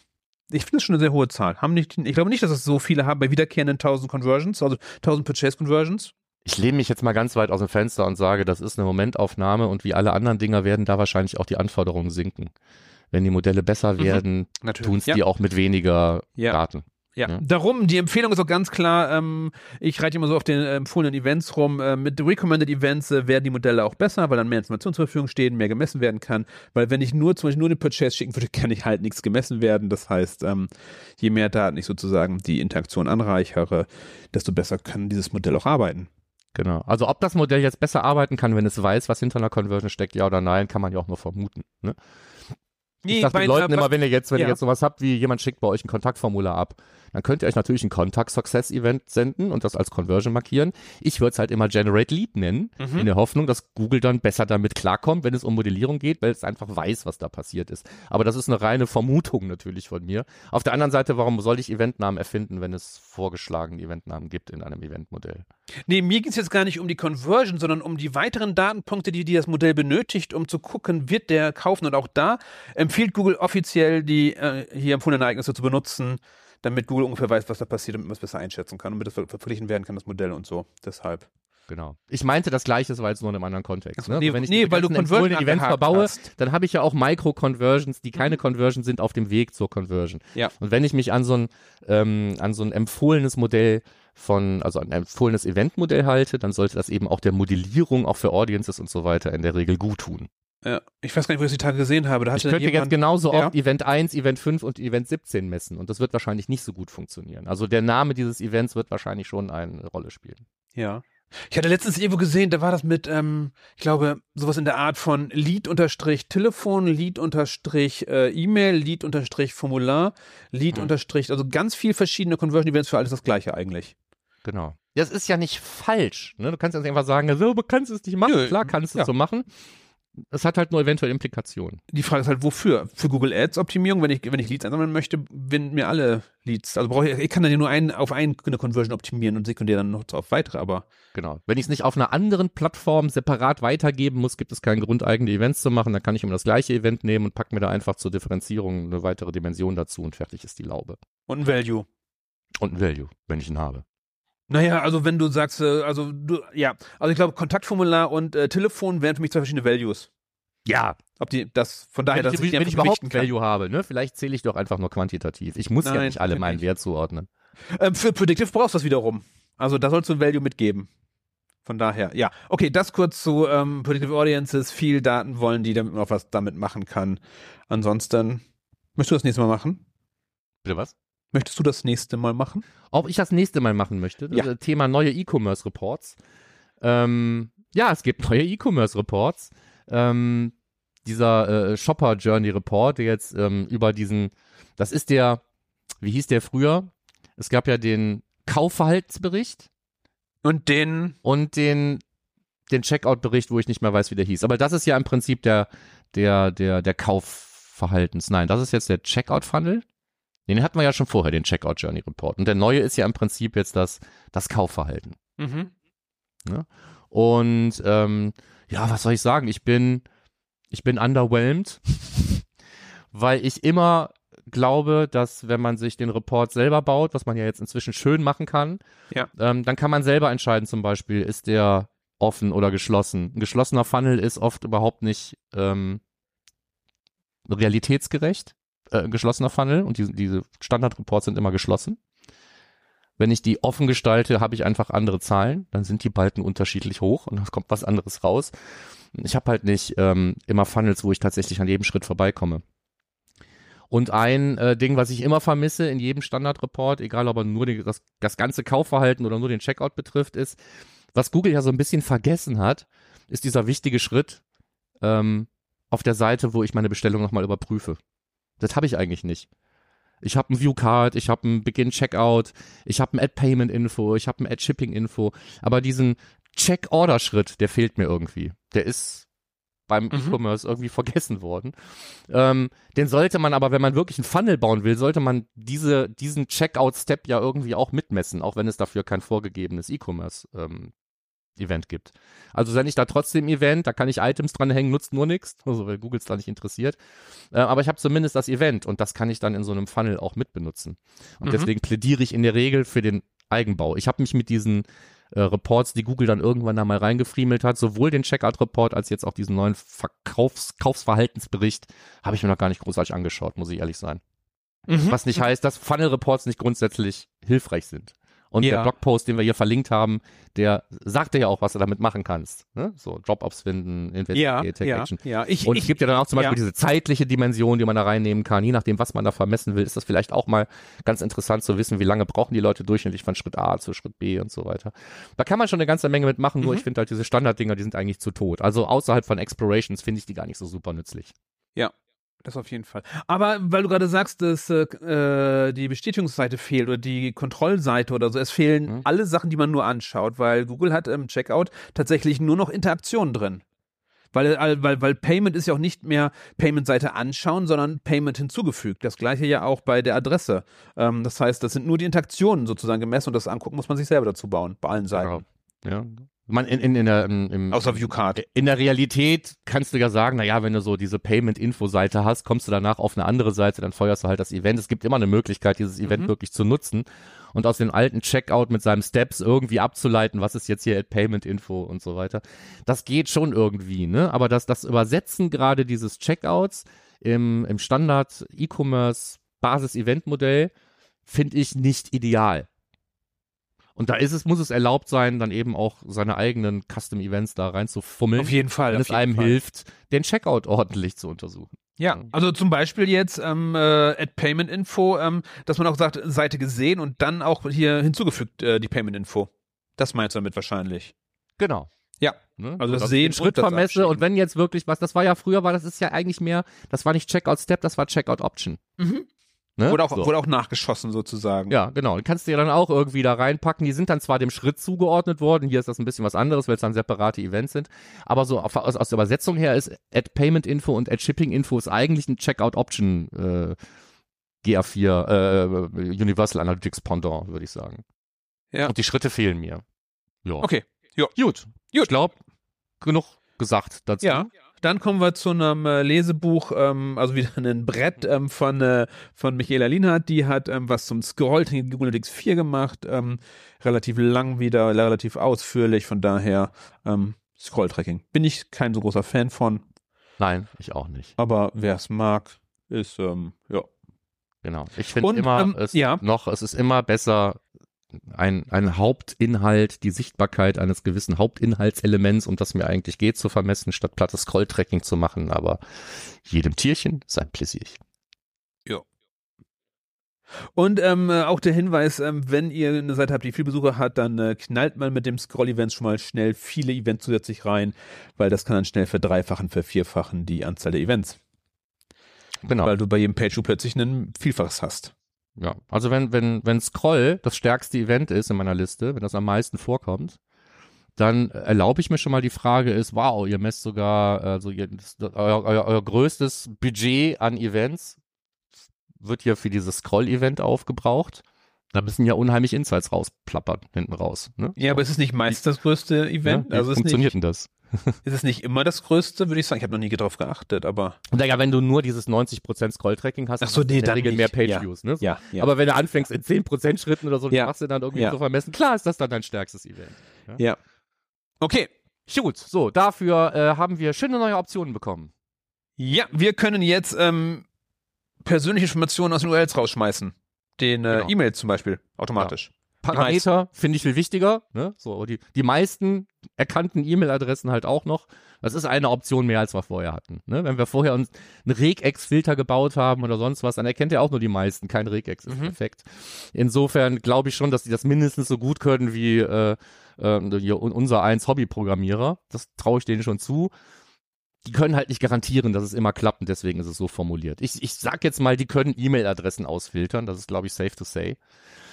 ich finde das schon eine sehr hohe Zahl. Haben nicht, ich glaube nicht, dass es so viele haben bei wiederkehrenden 1000 Conversions, also 1000 Purchase Conversions. Ich lehne mich jetzt mal ganz weit aus dem Fenster und sage, das ist eine Momentaufnahme und wie alle anderen Dinger werden da wahrscheinlich auch die Anforderungen sinken. Wenn die Modelle besser Mhm. werden, Natürlich. tun es ja. die auch mit weniger Ja. Daten. Ja, Ja. darum, die Empfehlung ist auch ganz klar, ähm, ich reite immer so auf den empfohlenen Events rum, äh, mit Recommended Events äh, werden die Modelle auch besser, weil dann mehr Informationen zur Verfügung stehen, mehr gemessen werden kann, weil wenn ich nur zum Beispiel nur den Purchase schicken würde, kann ich halt nichts gemessen werden, das heißt, ähm, je mehr Daten ich sozusagen die Interaktion anreichere, desto besser kann dieses Modell auch arbeiten. Genau. Also ob das Modell jetzt besser arbeiten kann, wenn es weiß, was hinter einer Conversion steckt, ja oder nein, kann man ja auch nur vermuten. Ne? ich sag bei- den Leuten immer, wenn ihr jetzt, wenn ja. ihr jetzt sowas habt, wie jemand schickt bei euch ein Kontaktformular ab, dann könnt ihr euch natürlich ein Contact Success Event senden und das als Conversion markieren. Ich würde es halt immer Generate Lead nennen, Mhm. in der Hoffnung, dass Google dann besser damit klarkommt, wenn es um Modellierung geht, weil es einfach weiß, was da passiert ist. Aber das ist eine reine Vermutung natürlich von mir. Auf der anderen Seite, warum soll ich Eventnamen erfinden, wenn es vorgeschlagene Eventnamen gibt in einem Eventmodell? Nee, mir ging es jetzt gar nicht um die Conversion, sondern um die weiteren Datenpunkte, die, die das Modell benötigt, um zu gucken, wird der kaufen. Und auch da empfiehlt Google offiziell, die äh, hier empfohlenen Ereignisse zu benutzen, damit Google ungefähr weiß, was da passiert, damit man es besser einschätzen kann und damit das ver- verglichen werden kann, das Modell und so. Deshalb. Genau. Ich meinte das Gleiche, das war jetzt nur in einem anderen Kontext. Ne? nee, wenn ich nee, weil du Conversion Events verbaue, hast. dann habe ich ja auch Micro-Conversions, die keine Conversion sind, auf dem Weg zur Conversion. Ja. Und wenn ich mich an so ein, ähm, an so ein empfohlenes Modell von, also ein empfohlenes Eventmodell halte, dann sollte das eben auch der Modellierung, auch für Audiences und so weiter, in der Regel gut tun. Ja, ich weiß gar nicht, wo ich die Tage gesehen habe. Da Ich hatte könnte jetzt jemand, genauso Ja. oft Event 1, Event 5 und Event 17 messen und das wird wahrscheinlich nicht so gut funktionieren. Also der Name dieses Events wird wahrscheinlich schon eine Rolle spielen. Ja. Ich hatte letztens irgendwo gesehen, da war das mit, ähm, ich glaube, sowas in der Art von Lead-Telefon, Lead-E-Mail, Lead-Formular, Lead- also ganz viel verschiedene Conversion-Events für alles das gleiche eigentlich. Genau. Das ist ja nicht falsch. Ne? Du kannst jetzt einfach sagen, so, du kannst es nicht machen. Nö, Klar kannst du es ja. so machen. Es hat halt nur eventuell Implikationen. Die Frage ist halt, wofür? Für Google Ads Optimierung, wenn ich, wenn ich Leads einsammeln möchte, wenn mir alle Leads, also brauche ich, ich kann dann ja nur einen, auf einen eine Conversion optimieren und sekundär dann noch auf weitere, aber Genau. Wenn ich es nicht auf einer anderen Plattform separat weitergeben muss, gibt es keinen Grund, eigene Events zu machen. Dann kann ich immer das gleiche Event nehmen und pack mir da einfach zur Differenzierung eine weitere Dimension dazu und fertig ist die Laube. und ein Value. Und ein Value, wenn ich ihn habe. Naja, also wenn du sagst, äh, also du, ja, also ich glaube, Kontaktformular und äh, Telefon wären für mich zwei verschiedene Values. Ja, Ob die das von daher, wenn dass ich, ich wenn ich überhaupt ein. Value habe, ne? Vielleicht zähle ich doch einfach nur quantitativ. Ich muss ja Nein, nicht alle meinen nicht. Wert zuordnen. Ähm, für Predictive brauchst du das wiederum. Also da sollst du ein Value mitgeben. Von daher, ja. Okay, das kurz zu ähm, Predictive Audiences. Viel Daten wollen die, damit man auch was damit machen kann. Ansonsten, möchtest du das nächste Mal machen? Bitte was? Möchtest du das nächste Mal machen? Ob ich das nächste Mal machen möchte. Ja. Das Thema neue E-Commerce Reports. Ähm, ja, es gibt neue E-Commerce Reports. Ähm, dieser äh, Shopper Journey Report, der jetzt ähm, über diesen, das ist der, wie hieß der früher? Es gab ja den Kaufverhaltensbericht Und den, und den, den Checkout-Bericht, wo ich nicht mehr weiß, wie der hieß. Aber das ist ja im Prinzip der, der, der, der Kaufverhaltens. Nein, das ist jetzt der Checkout-Funnel. Den hatten wir ja schon vorher, den Checkout Journey Report. Und der neue ist ja im Prinzip jetzt das, das Kaufverhalten. mhm. Und ähm, ja, was soll ich sagen? Ich bin, ich bin underwhelmed, weil ich immer glaube, dass wenn man sich den Report selber baut, was man ja jetzt inzwischen schön machen kann, Ja. ähm, dann kann man selber entscheiden, zum Beispiel, ist der offen oder geschlossen. Ein geschlossener Funnel ist oft überhaupt nicht ähm, realitätsgerecht, äh, geschlossener Funnel und diese, diese Standardreports sind immer geschlossen. Wenn ich die offen gestalte, habe ich einfach andere Zahlen, dann sind die Balken unterschiedlich hoch und es kommt was anderes raus. Ich habe halt nicht ähm, immer Funnels, wo ich tatsächlich an jedem Schritt vorbeikomme. Und ein äh, Ding, was ich immer vermisse in jedem Standardreport, egal ob er nur die, das, das ganze Kaufverhalten oder nur den Checkout betrifft, ist, was Google ja so ein bisschen vergessen hat, ist dieser wichtige Schritt ähm, auf der Seite, wo ich meine Bestellung nochmal überprüfe. Das habe ich eigentlich nicht. Ich habe ein Viewcard, ich habe ein Begin Checkout, ich habe ein Add Payment Info, ich habe ein Add Shipping Info, aber diesen Check Order Schritt, der fehlt mir irgendwie. Der ist beim Mhm. E-Commerce irgendwie vergessen worden. Ähm, den sollte man aber, wenn man wirklich einen Funnel bauen will, sollte man diese, diesen Checkout-Step ja irgendwie auch mitmessen, auch wenn es dafür kein vorgegebenes E-Commerce ähm, Event gibt. Also wenn ich da trotzdem Event, da kann ich Items dranhängen, nutzt nur nichts, also weil Google es da nicht interessiert. Äh, aber ich habe zumindest das Event und das kann ich dann in so einem Funnel auch mitbenutzen. Und Mhm. deswegen plädiere ich in der Regel für den Eigenbau. Ich habe mich mit diesen äh, Reports, die Google dann irgendwann da mal reingefriemelt hat, sowohl den Checkout-Report als jetzt auch diesen neuen Verkaufs Kaufsverhaltensbericht, habe ich mir noch gar nicht großartig angeschaut, muss ich ehrlich sein. Mhm. Was nicht heißt, dass Funnel Reports nicht grundsätzlich hilfreich sind. Und Ja. der Blogpost, den wir hier verlinkt haben, der sagt dir ja auch, was du damit machen kannst. Ne? So Drop-Offs finden, Ja, Investigate, Take ja, Action. ja. Ich, Und ich, es gibt ja dann auch zum Beispiel ja. diese zeitliche Dimension, die man da reinnehmen kann. Je nachdem, was man da vermessen will, ist das vielleicht auch mal ganz interessant zu wissen, wie lange brauchen die Leute durchschnittlich von Schritt A zu Schritt B und so weiter. Da kann man schon eine ganze Menge mitmachen, nur Mhm. ich finde halt diese Standarddinger, die sind eigentlich zu tot. Also außerhalb von Explorations finde ich die gar nicht so super nützlich. Das auf jeden Fall. Aber weil du gerade sagst, dass äh, äh, die Bestätigungsseite fehlt oder die Kontrollseite oder so, es fehlen Mhm. alle Sachen, die man nur anschaut, weil Google hat im Checkout tatsächlich nur noch Interaktionen drin. Weil, äh, weil, weil Payment ist ja auch nicht mehr Payment-Seite anschauen, sondern Payment hinzugefügt. Das gleiche ja auch bei der Adresse. Ähm, das heißt, das sind nur die Interaktionen sozusagen gemessen und das angucken muss man sich selber dazu bauen, bei allen Seiten. Ja. Man in, in, in der, im, im, Außer Viewcard. In der Realität kannst du ja sagen, naja, wenn du so diese Payment-Info-Seite hast, kommst du danach auf eine andere Seite, dann feuerst du halt das Event. Es gibt immer eine Möglichkeit, dieses Event Mhm. wirklich zu nutzen und aus dem alten Checkout mit seinem Steps irgendwie abzuleiten, was ist jetzt hier at Payment-Info und so weiter. Das geht schon irgendwie, ne? Aber das, das Übersetzen gerade dieses Checkouts im, im Standard E-Commerce Basis-Event-Modell finde ich nicht ideal. Und da ist es, muss es erlaubt sein, dann eben auch seine eigenen Custom-Events da reinzufummeln Auf jeden Fall. wenn es einem Fall. hilft, den Checkout ordentlich zu untersuchen. Ja, also zum Beispiel jetzt ähm, äh, at Payment Info, ähm, dass man auch sagt, Seite gesehen und dann auch hier hinzugefügt äh, die Payment Info. Das meinst du damit wahrscheinlich. Genau. Ja. Ne? Also das Sehen Schritt vermesse und wenn jetzt wirklich was, das war ja früher, war das ist ja eigentlich mehr, das war nicht Checkout Step, das war Checkout Option. Mhm. Ne? Wurde, auch, so. wurde auch nachgeschossen sozusagen. Ja, genau. Die kannst du ja dann auch irgendwie da reinpacken. Die sind dann zwar dem Schritt zugeordnet worden. Hier ist das ein bisschen was anderes, weil es dann separate Events sind. Aber so auf, aus, aus der Übersetzung her ist Add Payment Info und Add Shipping Info ist eigentlich ein Checkout Option äh, GA4 äh, Universal Analytics Pendant, würde ich sagen. Ja. Und die Schritte fehlen mir. Ja. Okay. Gut. Gut. Ich glaube, genug gesagt dazu. Ja. Dann kommen wir zu einem äh, Lesebuch, ähm, also wieder ein Brett ähm, von, äh, von Michaela Lienhardt. Die hat ähm, was zum Scrolltracking in Analytics 4 gemacht. Ähm, relativ lang wieder, relativ ausführlich. Von daher ähm, Scrolltracking. Bin ich kein so großer Fan von, Nein, ich auch nicht. aber wer es mag, ist, ähm, ja. Genau. Ich finde immer, ähm, es ja. noch, es ist immer besser, ein, ein Hauptinhalt, die Sichtbarkeit eines gewissen Hauptinhaltselements, um das mir eigentlich geht, zu vermessen, statt plattes Scrolltracking zu machen. Aber jedem Tierchen sein Pläsierchen. Und ähm, äh, auch der Hinweis, ähm, wenn ihr eine Seite habt, die viel Besucher hat, dann äh, knallt man mit dem Scroll-Events schon mal schnell viele Events zusätzlich rein, weil das kann dann schnell verdreifachen, vervierfachen die Anzahl der Events. Genau. Weil du bei jedem Page plötzlich ein Vielfaches hast. Ja. Also wenn, wenn, wenn Scroll das stärkste Event ist in meiner Liste, wenn das am meisten vorkommt, dann erlaube ich mir schon mal die Frage ist, wow, ihr messt sogar, also ihr, euer, euer, euer größtes Budget an Events wird hier für dieses Scroll-Event aufgebraucht. Da müssen ja unheimlich Insights rausplappern, hinten raus. Ne? Ja, aber es ist nicht meist das größte Event. Ja, wie also es ist, funktioniert denn das? Ist es nicht immer das größte, würde ich sagen. Ich habe noch nie drauf geachtet, aber. Naja, wenn du nur dieses 90% Scroll-Tracking hast, Ach so, nee, dann Regel mehr Ja. Page-Views. Ne? So. Ja, ja. Aber wenn du anfängst in 10% Schritten oder so, Ja. machst du dann irgendwie Ja. zu vermessen, klar ist das dann dein stärkstes Event. ja. Okay. Gut, so, dafür äh, haben wir schöne neue Optionen bekommen. Ja, wir können jetzt ähm, persönliche Informationen aus den URLs rausschmeißen. Den äh, Genau. E-Mail zum Beispiel, automatisch. Parameter finde ich viel wichtiger. Ne? So, die, die meisten erkannten E-Mail-Adressen halt auch noch. Das ist eine Option mehr, als wir vorher hatten. Ne? Wenn wir vorher uns einen Regex-Filter gebaut haben oder sonst was, dann erkennt er auch nur die meisten. Kein Regex ist Mhm. perfekt. Insofern glaube ich schon, dass die das mindestens so gut können wie äh, äh, unser eins Hobby-Programmierer. Das traue ich denen schon zu. Die können halt nicht garantieren, dass es immer klappt und deswegen ist es so formuliert. Ich, ich sag jetzt mal, die können E-Mail-Adressen ausfiltern. Das ist, glaube ich, safe to say.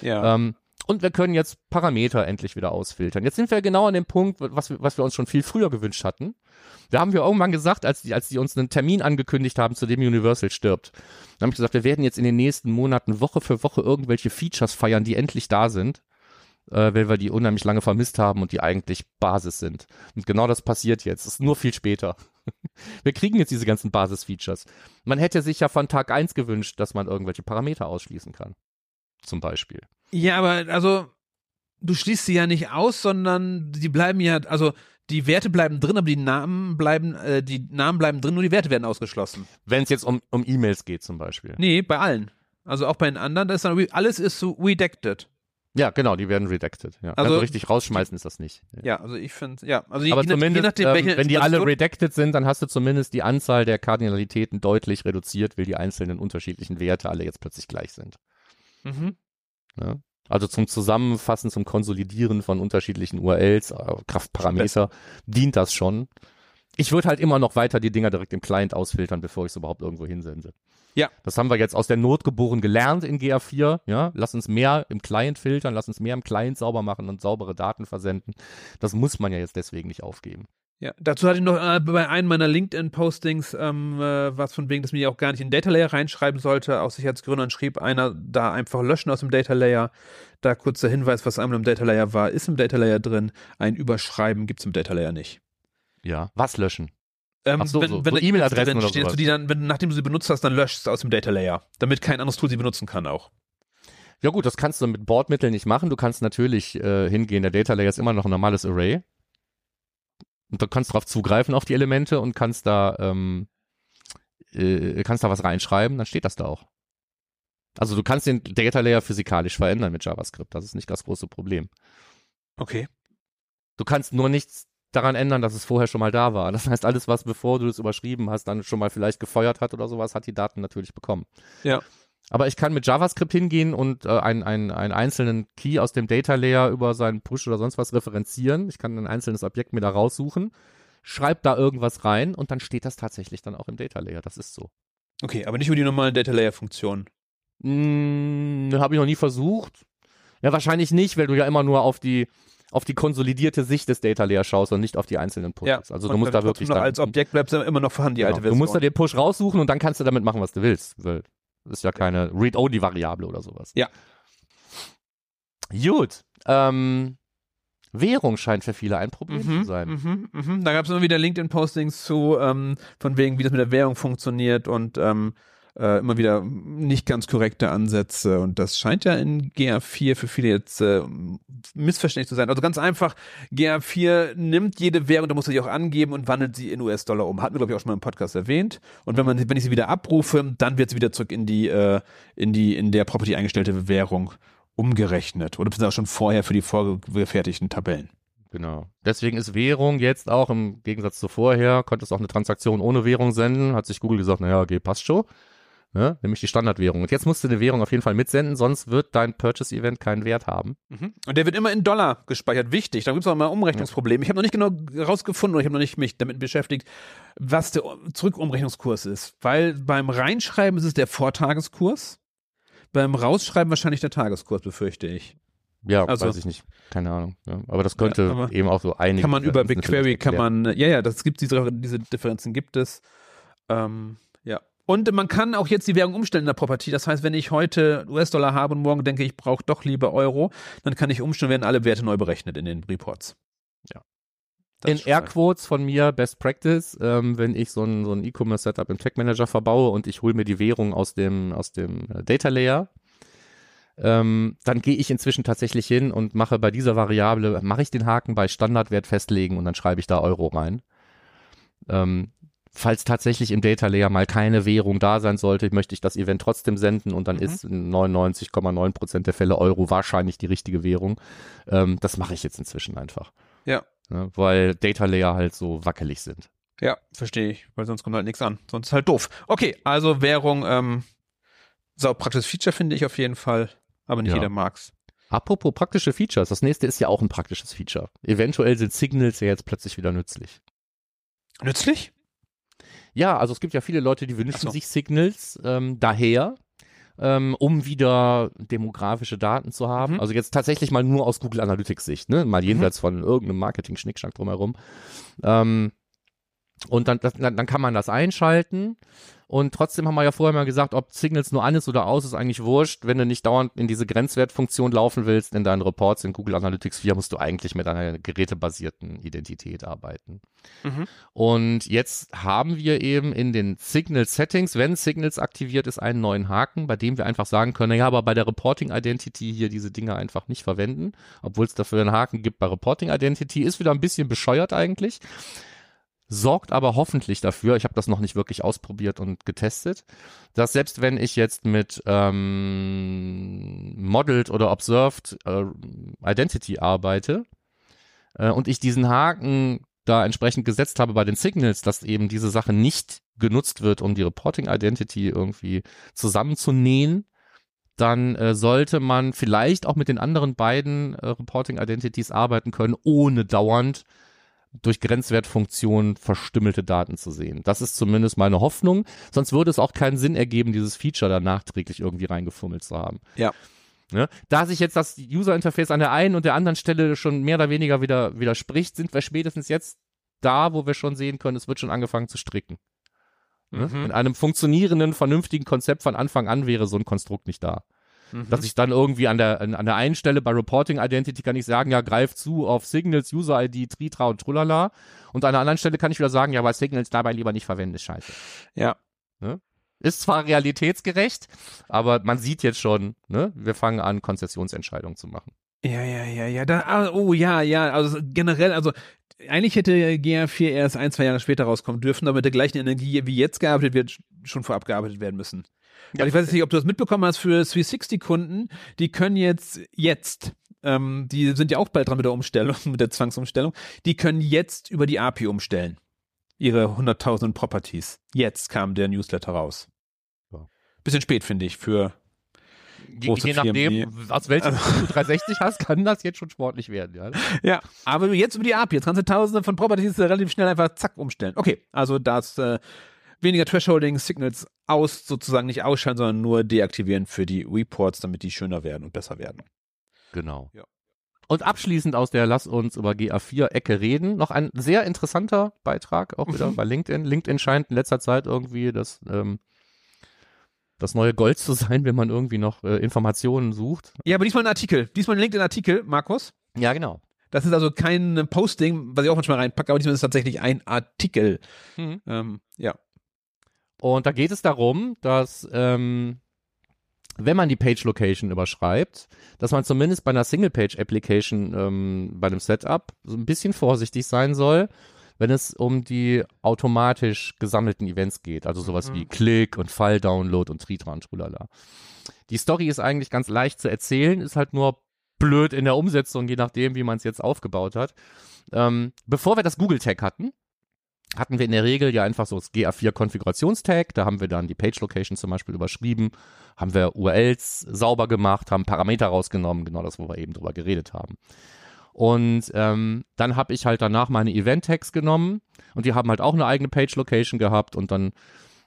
Ja. Ähm, und wir können jetzt Parameter endlich wieder ausfiltern. Jetzt sind wir genau an dem Punkt, was wir, was wir uns schon viel früher gewünscht hatten. Da haben wir irgendwann gesagt, als die, als die uns einen Termin angekündigt haben, zu dem Universal stirbt, dann habe ich gesagt, wir werden jetzt in den nächsten Monaten Woche für Woche irgendwelche Features feiern, die endlich da sind, äh, weil wir die unheimlich lange vermisst haben und die eigentlich Basis sind. Und genau das passiert jetzt. Es ist nur viel später. Wir kriegen jetzt diese ganzen Basis-Features. Man hätte sich ja von Tag eins gewünscht, dass man irgendwelche Parameter ausschließen kann. Zum Beispiel. Ja, aber also du schließt sie ja nicht aus, sondern die bleiben ja, also die Werte bleiben drin, aber die Namen bleiben, äh, die Namen bleiben drin, nur die Werte werden ausgeschlossen. Wenn es jetzt um, um E-Mails geht zum Beispiel. Nee, bei allen. Also auch bei den anderen, das ist dann, alles ist so redacted. Ja, genau, die werden redacted. Ja. Also- Also richtig rausschmeißen ist das nicht. Ja. Also ich finde, ja, also je, Aber je, nach- je zumindest, nachdem, ähm, welche wenn die alle redacted sind, dann hast du zumindest die Anzahl der Kardinalitäten deutlich reduziert, weil die einzelnen unterschiedlichen Werte alle jetzt plötzlich gleich sind. Mhm. Ne? Also zum Zusammenfassen, zum Konsolidieren von unterschiedlichen URLs, äh, Kraftparameter, dient das schon. Ich würde halt immer noch weiter die Dinger direkt im Client ausfiltern, bevor ich es überhaupt irgendwo hinsende. Ja. Das haben wir jetzt aus der Not geboren gelernt in GA4. Ja, lass uns mehr im Client filtern, lass uns mehr im Client sauber machen und saubere Daten versenden. Das muss man ja jetzt deswegen nicht aufgeben. Ja, dazu hatte ich noch äh, bei einem meiner LinkedIn-Postings ähm, äh, was von wegen, dass man die auch gar nicht in den Data Layer reinschreiben sollte, aus Sicherheitsgründen schrieb einer da einfach löschen aus dem Data Layer. Da kurzer Hinweis, was einmal im Data Layer war, ist im Data Layer drin. Ein Überschreiben gibt's im Data Layer nicht. Ja. Was löschen? Ähm, Ach so, wenn, so- wenn so E-Mail-Adressen oder steht, du die dann, wenn, nachdem du sie benutzt hast, dann löschst du aus dem Data Layer, damit kein anderes Tool sie benutzen kann auch. Ja gut, das kannst du mit Bordmitteln nicht machen. Du kannst natürlich äh, hingehen, der Data Layer ist immer noch ein normales Array. Und du kannst darauf zugreifen auf die Elemente und kannst da ähm, äh, kannst da was reinschreiben, dann steht das da auch. Also du kannst den Data Layer physikalisch verändern mit JavaScript. Das ist nicht das große Problem. Okay. Du kannst nur nichts daran ändern, dass es vorher schon mal da war. Das heißt, alles, was bevor du es überschrieben hast, dann schon mal vielleicht gefeuert hat oder sowas, hat die Daten natürlich bekommen. Ja. Aber ich kann mit JavaScript hingehen und äh, einen, einen, einen einzelnen Key aus dem Data Layer über seinen Push oder sonst was referenzieren. Ich kann ein einzelnes Objekt mir da raussuchen, schreib da irgendwas rein und dann steht das tatsächlich dann auch im Data Layer. Das ist so. Okay, aber nicht über die normalen Data Layer Funktionen. Hm, habe ich noch nie versucht. Ja, wahrscheinlich nicht, weil du ja immer nur auf die auf die konsolidierte Sicht des Data Layer schaust und nicht auf die einzelnen Pushes. also du musst da wirklich noch als Objekt bleibt immer noch vorhanden, die genau, alte du Version. musst da den Push raussuchen und dann kannst du damit machen, was du willst. Weil ist ja keine Read-Only-Variable oder sowas. Ja. Gut. Ähm, Währung scheint für viele ein Problem Mhm, zu sein. Mhm, mhm. Da gab es immer wieder LinkedIn-Postings zu, ähm, von wegen, wie das mit der Währung funktioniert und ähm, äh, immer wieder nicht ganz korrekte Ansätze. Und das scheint ja in GA4 für viele jetzt äh, missverständlich zu sein. Also ganz einfach, GA4 nimmt jede Währung, da muss er sie auch angeben und wandelt sie in US-Dollar um. Hatten wir, glaube ich, auch schon mal im Podcast erwähnt. Und wenn man, wenn ich sie wieder abrufe, dann wird sie wieder zurück in die, äh, in die, in der Property eingestellte Währung umgerechnet. Oder auch schon vorher für die vorgefertigten Tabellen. Genau. Deswegen ist Währung jetzt auch im Gegensatz zu vorher, konntest auch eine Transaktion ohne Währung senden, hat sich Google gesagt, naja, okay, passt schon. Ne? Nämlich die Standardwährung. Und jetzt musst du eine Währung auf jeden Fall mitsenden, sonst wird dein Purchase-Event keinen Wert haben. Mhm. Und der wird immer in Dollar gespeichert. Wichtig. Da gibt es auch mal Umrechnungsprobleme. Ich habe noch nicht genau rausgefunden oder ich habe noch nicht mich damit beschäftigt, was der Zurückumrechnungskurs ist. Weil beim Reinschreiben ist es der Vortageskurs. Beim Rausschreiben wahrscheinlich der Tageskurs, befürchte ich. Ja, Also- weiß ich nicht. Keine Ahnung. Ja. Aber das könnte Ja, aber eben auch so einige. Kann man über BigQuery, kann man, ja, ja, das gibt diese, diese Differenzen gibt es. Ähm. Und man kann auch jetzt die Währung umstellen in der Property. Das heißt, wenn ich heute US-Dollar habe und morgen denke, ich brauche doch lieber Euro, dann kann ich umstellen, werden alle Werte neu berechnet in den Reports. Ja. Das In Airquotes von mir Best Practice, ähm, wenn ich so ein, so ein E-Commerce-Setup im Tech Manager verbaue und ich hole mir die Währung aus dem, aus dem äh, Data Layer, ähm, dann gehe ich inzwischen tatsächlich hin und mache bei dieser Variable, mache ich den Haken bei Standardwert festlegen und dann schreibe ich da Euro rein. Ähm, falls tatsächlich im Data Layer mal keine Währung da sein sollte, möchte ich das Event trotzdem senden und dann Mhm. ist in 99,9 Prozent der Fälle Euro wahrscheinlich die richtige Währung. Ähm, das mache ich jetzt inzwischen einfach. Ja. Ne, weil Data Layer halt so wackelig sind. Ja, verstehe ich, weil sonst kommt halt nichts an. Sonst ist halt doof. Okay, also Währung, ähm, sau praktisches Feature finde ich auf jeden Fall, aber nicht Ja. jeder mag's. Apropos praktische Features, das nächste ist ja auch ein praktisches Feature. Eventuell sind Signals ja jetzt plötzlich wieder nützlich. Nützlich? Ja, also es gibt ja viele Leute, die wünschen so. sich Signals ähm, daher, ähm, um wieder demografische Daten zu haben. Mhm. Also jetzt tatsächlich mal nur aus Google Analytics Sicht, ne? mal jenseits von irgendeinem Marketing-Schnickschnack drumherum. Ähm, und dann, das, dann, kann man das einschalten. Und trotzdem haben wir ja vorher mal gesagt, ob Signals nur an ist oder aus, ist eigentlich wurscht. Wenn du nicht dauernd in diese Grenzwertfunktion laufen willst, in deinen Reports in Google Analytics 4, musst du eigentlich mit einer gerätebasierten Identität arbeiten. Mhm. Und jetzt haben wir eben in den Signal Settings, wenn Signals aktiviert ist, einen neuen Haken, bei dem wir einfach sagen können, ja, aber bei der Reporting Identity hier diese Dinge einfach nicht verwenden, obwohl es dafür einen Haken gibt bei Reporting Identity, ist wieder ein bisschen bescheuert eigentlich. Sorgt aber hoffentlich dafür, ich habe das noch nicht wirklich ausprobiert und getestet, dass selbst wenn ich jetzt mit ähm, Modeled oder Observed äh, Identity arbeite äh, und ich diesen Haken da entsprechend gesetzt habe bei den Signals, dass eben diese Sache nicht genutzt wird, um die Reporting Identity irgendwie zusammenzunähen, dann äh, sollte man vielleicht auch mit den anderen beiden äh, Reporting Identities arbeiten können, ohne dauernd durch Grenzwertfunktionen verstümmelte Daten zu sehen. Das ist zumindest meine Hoffnung. Sonst würde es auch keinen Sinn ergeben, dieses Feature da nachträglich irgendwie reingefummelt zu haben. Ja. Ne? Da sich jetzt das User Interface an der einen und der anderen Stelle schon mehr oder weniger wieder widerspricht, sind wir spätestens jetzt da, wo wir schon sehen können, es wird schon angefangen zu stricken. Ne? Mhm. In einem funktionierenden, vernünftigen Konzept von Anfang an wäre so ein Konstrukt nicht da. Mhm. Dass ich dann irgendwie an der, an, an der einen Stelle bei Reporting Identity kann ich sagen, ja, greif zu auf Signals, User ID, Tritra und Trulala. Und an der anderen Stelle kann ich wieder sagen, ja, weil Signals dabei lieber nicht verwenden, ist scheiße. Ja. Ist zwar realitätsgerecht, aber man sieht jetzt schon, ne, wir fangen an, Konzessionsentscheidungen zu machen. Ja, ja, ja, ja. Da, ah, oh ja, ja. Also generell, also eigentlich hätte GA4 erst ein, zwei Jahre später rauskommen dürfen, aber mit der gleichen Energie, wie jetzt gearbeitet wird, schon vorab gearbeitet werden müssen. Weil ich weiß nicht, ob du das mitbekommen hast, für 360-Kunden, die können jetzt, jetzt, ähm, die sind ja auch bald dran mit der Umstellung, mit der Zwangsumstellung, die können jetzt über die API umstellen. Ihre 100.000 Properties. Jetzt kam der Newsletter raus. Ja. Bisschen spät, finde ich, für Je, je nachdem, aus welchem du 360 hast, kann das jetzt schon sportlich werden. Ja. Ja, aber jetzt über die API, jetzt kannst du tausende von Properties relativ schnell einfach zack umstellen. Okay, also das äh, weniger Thresholding, Signals aus, sozusagen nicht ausschalten, sondern nur deaktivieren für die Reports, damit die schöner werden und besser werden. Genau. Ja. Und abschließend aus der Lass uns über GA4-Ecke reden. Noch ein sehr interessanter Beitrag, auch wieder Mhm. bei LinkedIn. LinkedIn scheint in letzter Zeit irgendwie das, ähm, das neue Gold zu sein, wenn man irgendwie noch äh, Informationen sucht. Ja, aber diesmal ein Artikel. Diesmal ein LinkedIn-Artikel, Markus. Ja, genau. Das ist also kein Posting, was ich auch manchmal reinpacke, aber diesmal ist es tatsächlich ein Artikel. Mhm. Ähm, ja. Und da geht es darum, dass ähm, wenn man die Page Location überschreibt, dass man zumindest bei einer Single Page Application ähm, bei dem Setup so ein bisschen vorsichtig sein soll, wenn es um die automatisch gesammelten Events geht, also sowas Mhm. wie Click und File Download und Tritra und Trulala. Die Story ist eigentlich ganz leicht zu erzählen, ist halt nur blöd in der Umsetzung, je nachdem, wie man es jetzt aufgebaut hat. Ähm, bevor wir das Google Tag hatten, hatten wir in der Regel ja einfach so das GA4 Konfigurationstag, da haben wir dann die Page Location zum Beispiel überschrieben, haben wir URLs sauber gemacht, haben Parameter rausgenommen, genau das, wo wir eben drüber geredet haben. Und ähm, dann habe ich halt danach meine Event-Tags genommen und die haben halt auch eine eigene Page-Location gehabt und dann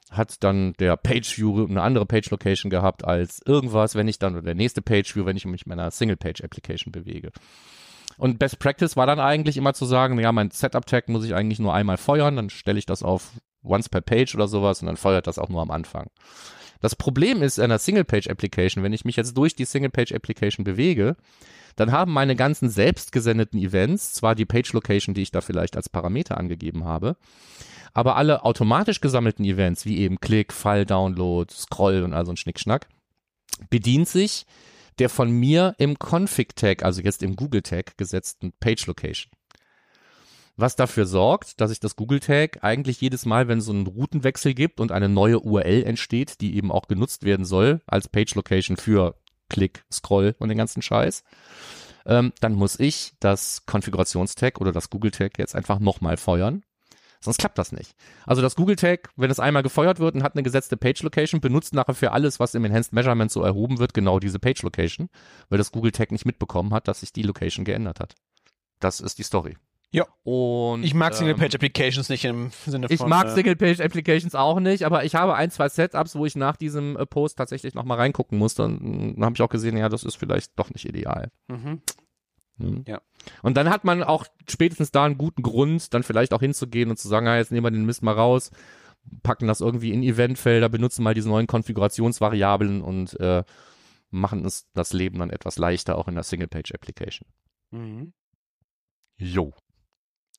hat dann der Page-View eine andere Page-Location gehabt als irgendwas, wenn ich dann, oder der nächste Page-View, wenn ich mich in meiner Single-Page-Application bewege. Und Best Practice war dann eigentlich immer zu sagen, ja, mein Setup-Tag muss ich eigentlich nur einmal feuern, dann stelle ich das auf once per Page oder sowas und dann feuert das auch nur am Anfang. Das Problem ist in einer Single-Page-Application, wenn ich mich jetzt durch die Single-Page-Application bewege, dann haben meine ganzen selbstgesendeten Events zwar die Page-Location, die ich da vielleicht als Parameter angegeben habe, aber alle automatisch gesammelten Events, wie eben Click, File-Download, Scroll und all so ein Schnickschnack, bedient sich der von mir im Config-Tag, also jetzt im Google-Tag gesetzten Page-Location. Was dafür sorgt, dass ich das Google-Tag eigentlich jedes Mal, wenn es so einen Routenwechsel gibt und eine neue URL entsteht, die eben auch genutzt werden soll als Page-Location für Click, Scroll und den ganzen Scheiß, ähm, dann muss ich das Konfigurationstag oder das Google-Tag jetzt einfach nochmal feuern. Sonst klappt das nicht. Also das Google-Tag, wenn es einmal gefeuert wird und hat eine gesetzte Page-Location, benutzt nachher für alles, was im Enhanced Measurement so erhoben wird, genau diese Page-Location, weil das Google-Tag nicht mitbekommen hat, dass sich die Location geändert hat. Das ist die Story. Ja. Und Ich mag ähm, Single-Page-Applications nicht im Sinne von. ich mag äh, Single-Page-Applications auch nicht, aber ich habe ein, zwei Setups, wo ich nach diesem äh, Post tatsächlich nochmal reingucken musste und mm, dann habe ich auch gesehen, ja, das ist vielleicht doch nicht ideal. Mhm. Mhm. Ja. Und dann hat man auch spätestens da einen guten Grund, dann vielleicht auch hinzugehen und zu sagen, ja, jetzt nehmen wir den Mist mal raus, packen das irgendwie in Eventfelder, benutzen mal diese neuen Konfigurationsvariablen und äh, machen es das Leben dann etwas leichter, auch in der Single-Page-Application. Mhm. Jo.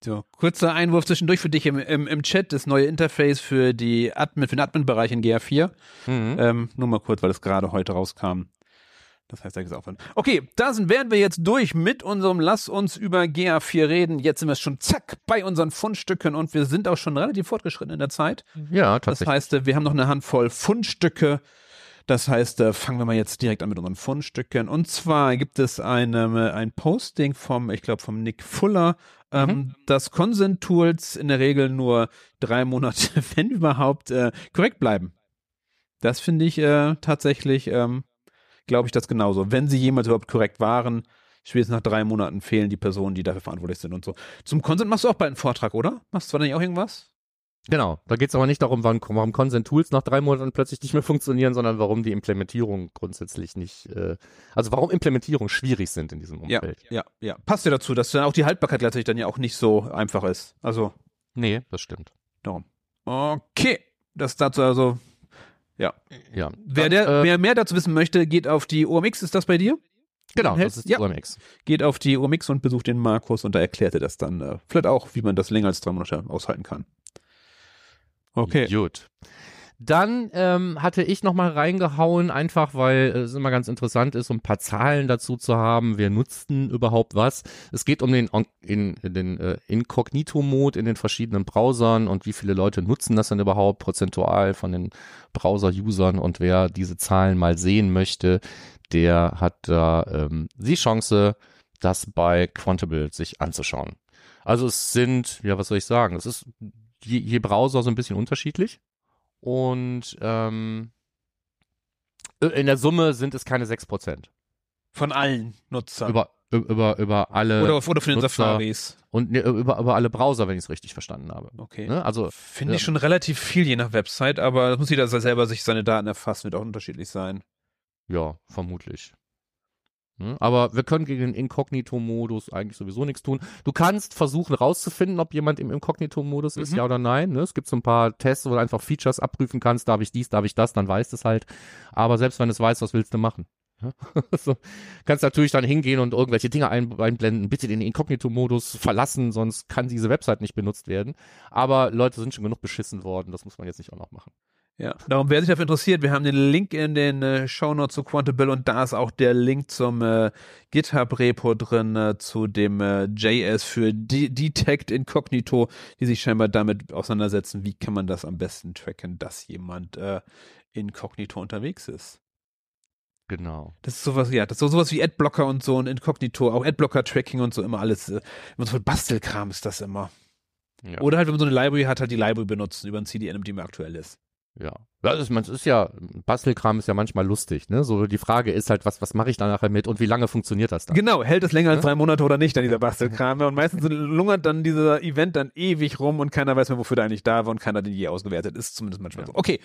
So, kurzer Einwurf zwischendurch für dich im, im, im Chat, das neue Interface für die Admin, für den Admin-Bereich in GA4. Mhm. Ähm, nur mal kurz, weil es gerade heute rauskam. Das heißt, da ist Aufwand. Okay, da sind, wären wir jetzt durch mit unserem Lass uns über GA4 reden. Jetzt sind wir schon zack bei unseren Fundstücken und wir sind auch schon relativ fortgeschritten in der Zeit. Ja, Das tatsächlich. heißt, äh, wir haben noch eine Handvoll Fundstücke. Das heißt, äh, fangen wir mal jetzt direkt an mit unseren Fundstücken. Und zwar gibt es ein, ähm, ein Posting vom, ich glaube, vom Nick Fuller, ähm, dass Consent-Tools in der Regel nur drei Monate, wenn überhaupt, äh, korrekt bleiben. Das finde ich äh, tatsächlich, ähm, glaube ich, das genauso. Wenn sie jemals überhaupt korrekt waren, spätestens nach drei Monaten fehlen die Personen, die dafür verantwortlich sind und so. Zum Consent machst du auch bald einen Vortrag, oder? Machst du zwar nicht auch irgendwas? Genau. Da geht es aber nicht darum, wann, warum Consent Tools nach drei Monaten plötzlich nicht mehr funktionieren, sondern warum die Implementierung grundsätzlich nicht, äh, also warum Implementierungen schwierig sind in diesem Ja, Umfeld. ja, ja. Passt ja dazu, dass dann auch die Haltbarkeit gleichzeitig dann ja auch nicht so einfach ist. Also, Nee, das stimmt. darum. Okay. Das dazu also, Ja. wer, Dann, der, äh, wer mehr dazu wissen möchte, geht auf die OMX, ist das bei dir? genau, das ist ja. OMX. Geht auf die OMX und besucht den Markus und da erklärt er das dann äh, vielleicht auch, wie man das länger als drei Monate aushalten kann. Okay. Gut. Dann ähm, hatte ich nochmal reingehauen, einfach weil es immer ganz interessant ist, um ein paar Zahlen dazu zu haben. Wer nutzt denn überhaupt was? Es geht um den, in den äh, Inkognito-Mode in den verschiedenen Browsern und wie viele Leute nutzen das denn überhaupt prozentual von den Browser-Usern und wer diese Zahlen mal sehen möchte, der hat da ähm, die Chance, das bei Quantable sich anzuschauen. Also es sind, ja, was soll ich sagen? Es ist je, je Browser so ein bisschen unterschiedlich. Und ähm, in der Summe sind es keine 6%. Von allen Nutzern. Über, über, über alle oder, oder von den. Safaris. und ne, über, über alle Browser, wenn ich es richtig verstanden habe. Okay. Ne? Also Finde ich schon relativ viel je nach Website, aber das muss jeder selber sich seine Daten erfassen, wird auch unterschiedlich sein. Ja, vermutlich. Ne? Aber wir können gegen den Inkognito-Modus eigentlich sowieso nichts tun. Du kannst versuchen rauszufinden, ob jemand im Inkognito-Modus ist, Mhm. ja oder nein. Ne? Es gibt so ein paar Tests, wo du einfach Features abprüfen kannst. Darf ich dies, darf ich das, dann weißt es halt. Aber selbst wenn es weiß, was willst du machen? So. Kannst natürlich dann hingehen und irgendwelche Dinge ein, einblenden, bitte den Inkognito-Modus verlassen, sonst kann diese Website nicht benutzt werden. Aber Leute sind schon genug beschissen worden, das muss man jetzt nicht auch noch machen. Ja, darum, wer sich dafür interessiert, wir haben den Link in den äh, Shownotes zu Quantable und da ist auch der Link zum äh, GitHub-Repo drin, äh, zu dem äh, JS für De Detect Incognito, die sich scheinbar damit auseinandersetzen, wie kann man das am besten tracken, dass jemand äh, inkognito unterwegs ist. Genau. Das ist sowas, ja, das ist so sowas wie Adblocker und so und Inkognito, auch Adblocker-Tracking und so, immer alles, äh, immer so viel Bastelkram ist das immer. Ja. Oder halt, wenn man so eine Library hat, halt die Library benutzen über ein CDN, die mir aktuell ist. Ja. Ja, das, man, ist ja, Bastelkram ist ja manchmal lustig, ne? So die Frage ist halt, was, was mache ich da nachher mit und wie lange funktioniert das dann? Genau, hält es länger als Ja? drei Monate oder nicht, dann dieser Bastelkram. Und meistens lungert dann dieser Event dann ewig rum und keiner weiß mehr, wofür der eigentlich da war und keiner den je ausgewertet ist. Zumindest manchmal so. Okay,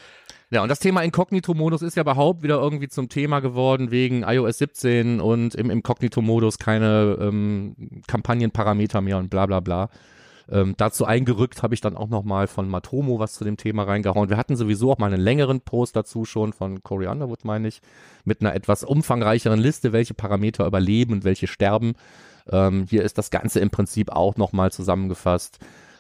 Ja, und das Thema Inkognito-Modus ist ja überhaupt wieder irgendwie zum Thema geworden wegen iOS 17 und im Inkognito-Modus keine ähm, Kampagnenparameter mehr und bla bla bla. Ähm, dazu eingerückt habe ich dann auch nochmal von Matomo was zu dem Thema reingehauen. Wir hatten sowieso auch mal einen längeren Post dazu schon von Corey Underwood, meine ich, mit einer etwas umfangreicheren Liste, welche Parameter überleben und welche sterben. Ähm, hier ist das Ganze im Prinzip auch nochmal zusammengefasst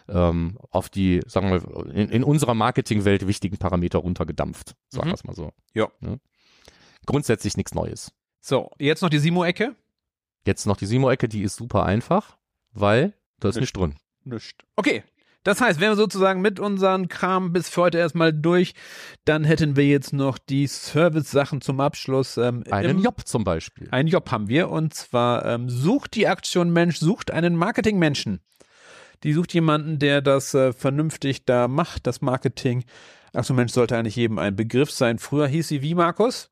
ähm, auf die, sagen wir, in, in unserer Marketingwelt wichtigen Parameter runtergedampft. Sagen Mhm. wir es mal so. Ja. Ne? Grundsätzlich nichts Neues. so, jetzt noch die Simo-Ecke. Jetzt noch die Simo-Ecke, die ist super einfach, weil da ist nicht drin. Nischt. Okay. Das heißt, wären wir sozusagen mit unseren Kram bis für heute erstmal durch, dann hätten wir jetzt noch die Service-Sachen zum Abschluss. Ähm, Einen im- Job zum Beispiel. Einen Job haben wir und zwar ähm, sucht die Aktion Mensch, sucht einen Marketingmenschen. Die sucht jemanden, der das äh, vernünftig da macht, das Marketing. Aktion Mensch sollte eigentlich jedem ein Begriff sein. Früher hieß sie wie, Markus?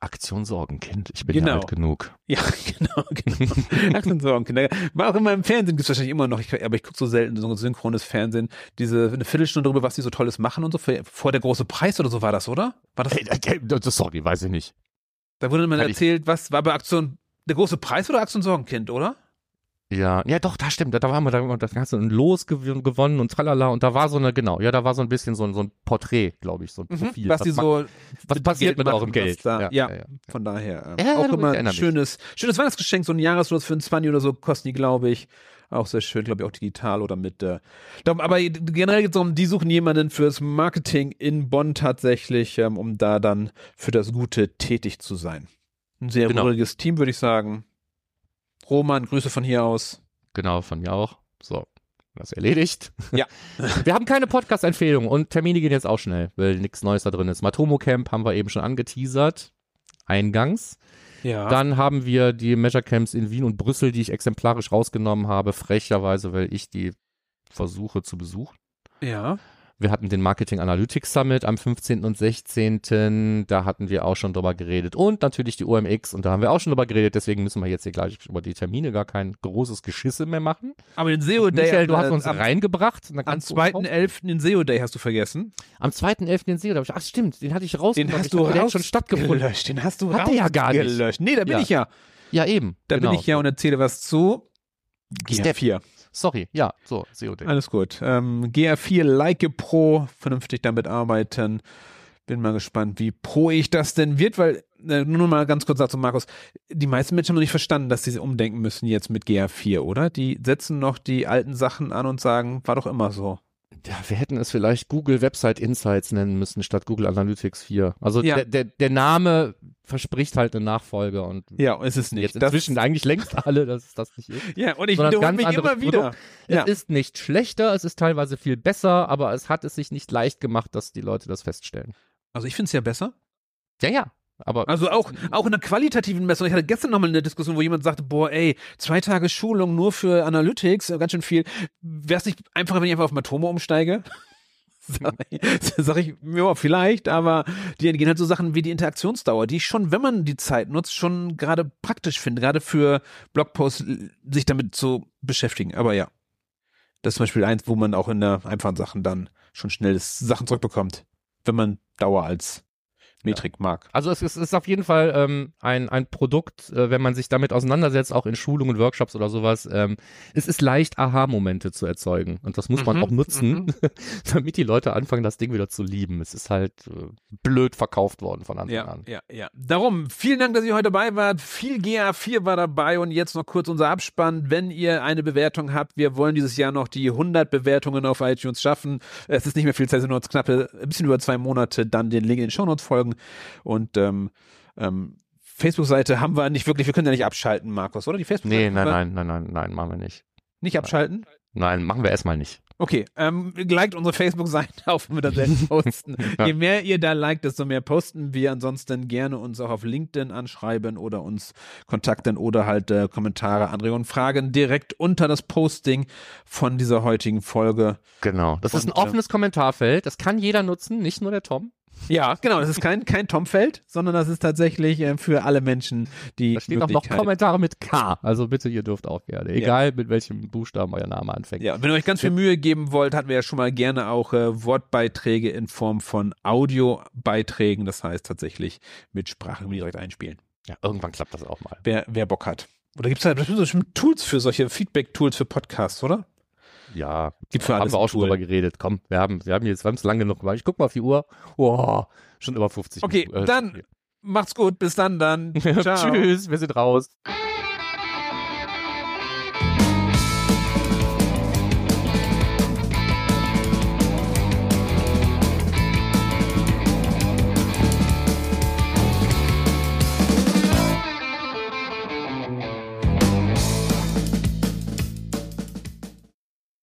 Aktion Sorgenkind. Ich bin Genau. ja alt genug. Ja, genau, genau. Aktion Sorgenkinder. War auch immer im Fernsehen, gibt es wahrscheinlich immer noch, ich, aber ich gucke so selten so ein synchrones Fernsehen, diese eine Viertelstunde darüber, was die so Tolles machen und so. Vor der große Preis oder so war das, oder? War das? Hey, das- sorry, weiß ich nicht. Da wurde Kann ich- erzählt, was war bei Aktion der große Preis oder Aktion Sorgenkind, oder? Ja, ja, doch, da stimmt. Da, da waren wir, da, da hast du ein Los gew- gewonnen und tralala. Und da war so eine, genau, ja, da war so ein bisschen so ein, so ein Porträt, glaube ich, so ein Profil. Mhm. was die so was passiert mit machen, eurem Geld? Da, ja, ja, ja. von daher. Ähm, Ja, auch immer ein mich. schönes, schönes Weihnachtsgeschenk, so ein Jahreslos für ein 20 oder so kosten die, glaube ich. Auch sehr schön, glaube ich, auch digital oder mit. Äh, darum, aber generell geht es darum, die suchen jemanden fürs Marketing in Bonn tatsächlich, ähm, um da dann für das Gute tätig zu sein. Ein sehr Genau. ruhiges Team, würde ich sagen. Roman, Grüße von hier aus. Genau, von mir auch. So, das erledigt. Ja. wir haben keine Podcast-Empfehlung und Termine gehen jetzt auch schnell, weil nichts Neues da drin ist. Matomo Camp haben wir eben schon angeteasert. Eingangs. Ja. Dann haben wir die Measure Camps in Wien und Brüssel, die ich exemplarisch rausgenommen habe, frecherweise, weil ich die versuche zu besuchen. ja. Wir hatten den Marketing Analytics Summit am 15. und 16. Da hatten wir auch schon drüber geredet. Und natürlich die OMX und da haben wir auch schon drüber geredet. Deswegen müssen wir jetzt hier gleich über die Termine gar kein großes Geschisse mehr machen. Aber den SEO Day. Michael, du hast äh, uns am, reingebracht. Am kannst du uns raus- 2.11. den SEO Day hast du vergessen. Am 2.11. den SEO. da hab ich- Ach stimmt, den hatte ich rausgenommen. Den hast du dachte, der raus schon stattgefunden. Gelöscht. Den hast du Hat der ja gar nicht. gelöscht. Nee, da bin Ja. ich ja. Ja, eben. Da genau. bin ich ja und erzähle was zu. Step. GR4. Sorry, ja, so, Day. Alles gut. Ähm, GR4 Like Pro, vernünftig damit arbeiten. Bin mal gespannt, wie pro ich das denn wird, weil, äh, nur mal ganz kurz dazu, Markus, die meisten Menschen haben noch nicht verstanden, dass sie umdenken müssen jetzt mit GR4, oder? Die setzen noch die alten Sachen an und sagen, war doch immer so. Ja, wir hätten es vielleicht Google Website Insights nennen müssen statt Google Analytics 4. Also Ja. der, der, der Name verspricht halt eine Nachfolge und Ja, es ist nicht. jetzt Das- inzwischen eigentlich längst alle, dass es das nicht ist. ja, und ich wiederhole mich immer wieder. Ja. Es ist nicht schlechter, es ist teilweise viel besser, aber es hat es sich nicht leicht gemacht, dass die Leute das feststellen. Also ich finde es ja besser. Ja, ja, aber Also auch, auch in einer qualitativen Messung. Ich hatte gestern nochmal eine Diskussion, wo jemand sagte, boah, ey, zwei Tage Schulung nur für Analytics, äh, ganz schön viel. Wäre es nicht einfacher, wenn ich einfach auf Matomo umsteige? Sag ich, sag ich, ja, vielleicht, aber die gehen halt so Sachen wie die Interaktionsdauer, die ich schon, wenn man die Zeit nutzt, schon gerade praktisch finde, gerade für Blogposts sich damit zu beschäftigen. Aber ja, das ist zum Beispiel eins, wo man auch in der einfachen Sachen dann schon schnell Sachen zurückbekommt, wenn man Dauer als Metrik mag. Also es ist, es ist auf jeden Fall ähm, ein, ein Produkt, äh, wenn man sich damit auseinandersetzt, auch in Schulungen, Workshops oder sowas. Ähm, es ist leicht, Aha-Momente zu erzeugen. Und das muss man Mhm, auch nutzen, damit die Leute anfangen, das Ding wieder zu lieben. Es ist halt äh, blöd verkauft worden von Anfang Ja, an. ja, ja. Darum, vielen Dank, dass ihr heute dabei wart. Viel GA4 war dabei und jetzt noch kurz unser Abspann. Wenn ihr eine Bewertung habt, wir wollen dieses Jahr noch die 100 Bewertungen auf iTunes schaffen. Es ist nicht mehr viel Zeit, es sind nur knappe, ein bisschen über zwei Monate. Dann den Link in den Shownotes folgen und ähm, ähm, Facebook-Seite haben wir nicht wirklich, wir können ja nicht abschalten, Markus, oder? Die facebook Nee, nein, nein, nein, nein, nein, machen wir nicht. Nicht abschalten? Nein, machen wir erstmal nicht. Okay, ähm, liked unsere Facebook-Seite auf, wenn wir da selbst posten. Je mehr ihr da liked, desto mehr posten wir. Ansonsten gerne uns auch auf LinkedIn anschreiben oder uns kontakten oder halt äh, Kommentare, Anregungen, Fragen direkt unter das Posting von dieser heutigen Folge. Genau. Das ist ein Und, äh, offenes Kommentarfeld. Das kann jeder nutzen, nicht nur der Tom. Ja, genau, das ist kein, kein Tomfeld, sondern das ist tatsächlich äh, für alle Menschen, die Da stehen auch noch Kommentare mit K. Also bitte, ihr dürft auch gerne. Egal, mit welchem Buchstaben euer Name anfängt. Ja, wenn ihr euch ganz viel Mühe geben wollt, hatten wir ja schon mal gerne auch äh, Wortbeiträge in Form von Audiobeiträgen, das heißt tatsächlich mit Sprache die direkt einspielen. ja, irgendwann klappt das auch mal. wer, wer Bock hat. Oder gibt es da bestimmt Tools für solche Feedback-Tools für Podcasts, oder? Ja, Gibt für haben alles wir auch schon drüber geredet. Komm, wir haben, wir haben jetzt ganz lange genug gemacht. Ich guck mal auf die Uhr. Wow, schon über 50. Okay, Äh, dann macht's gut. Bis dann dann. Tschüss, wir sind raus.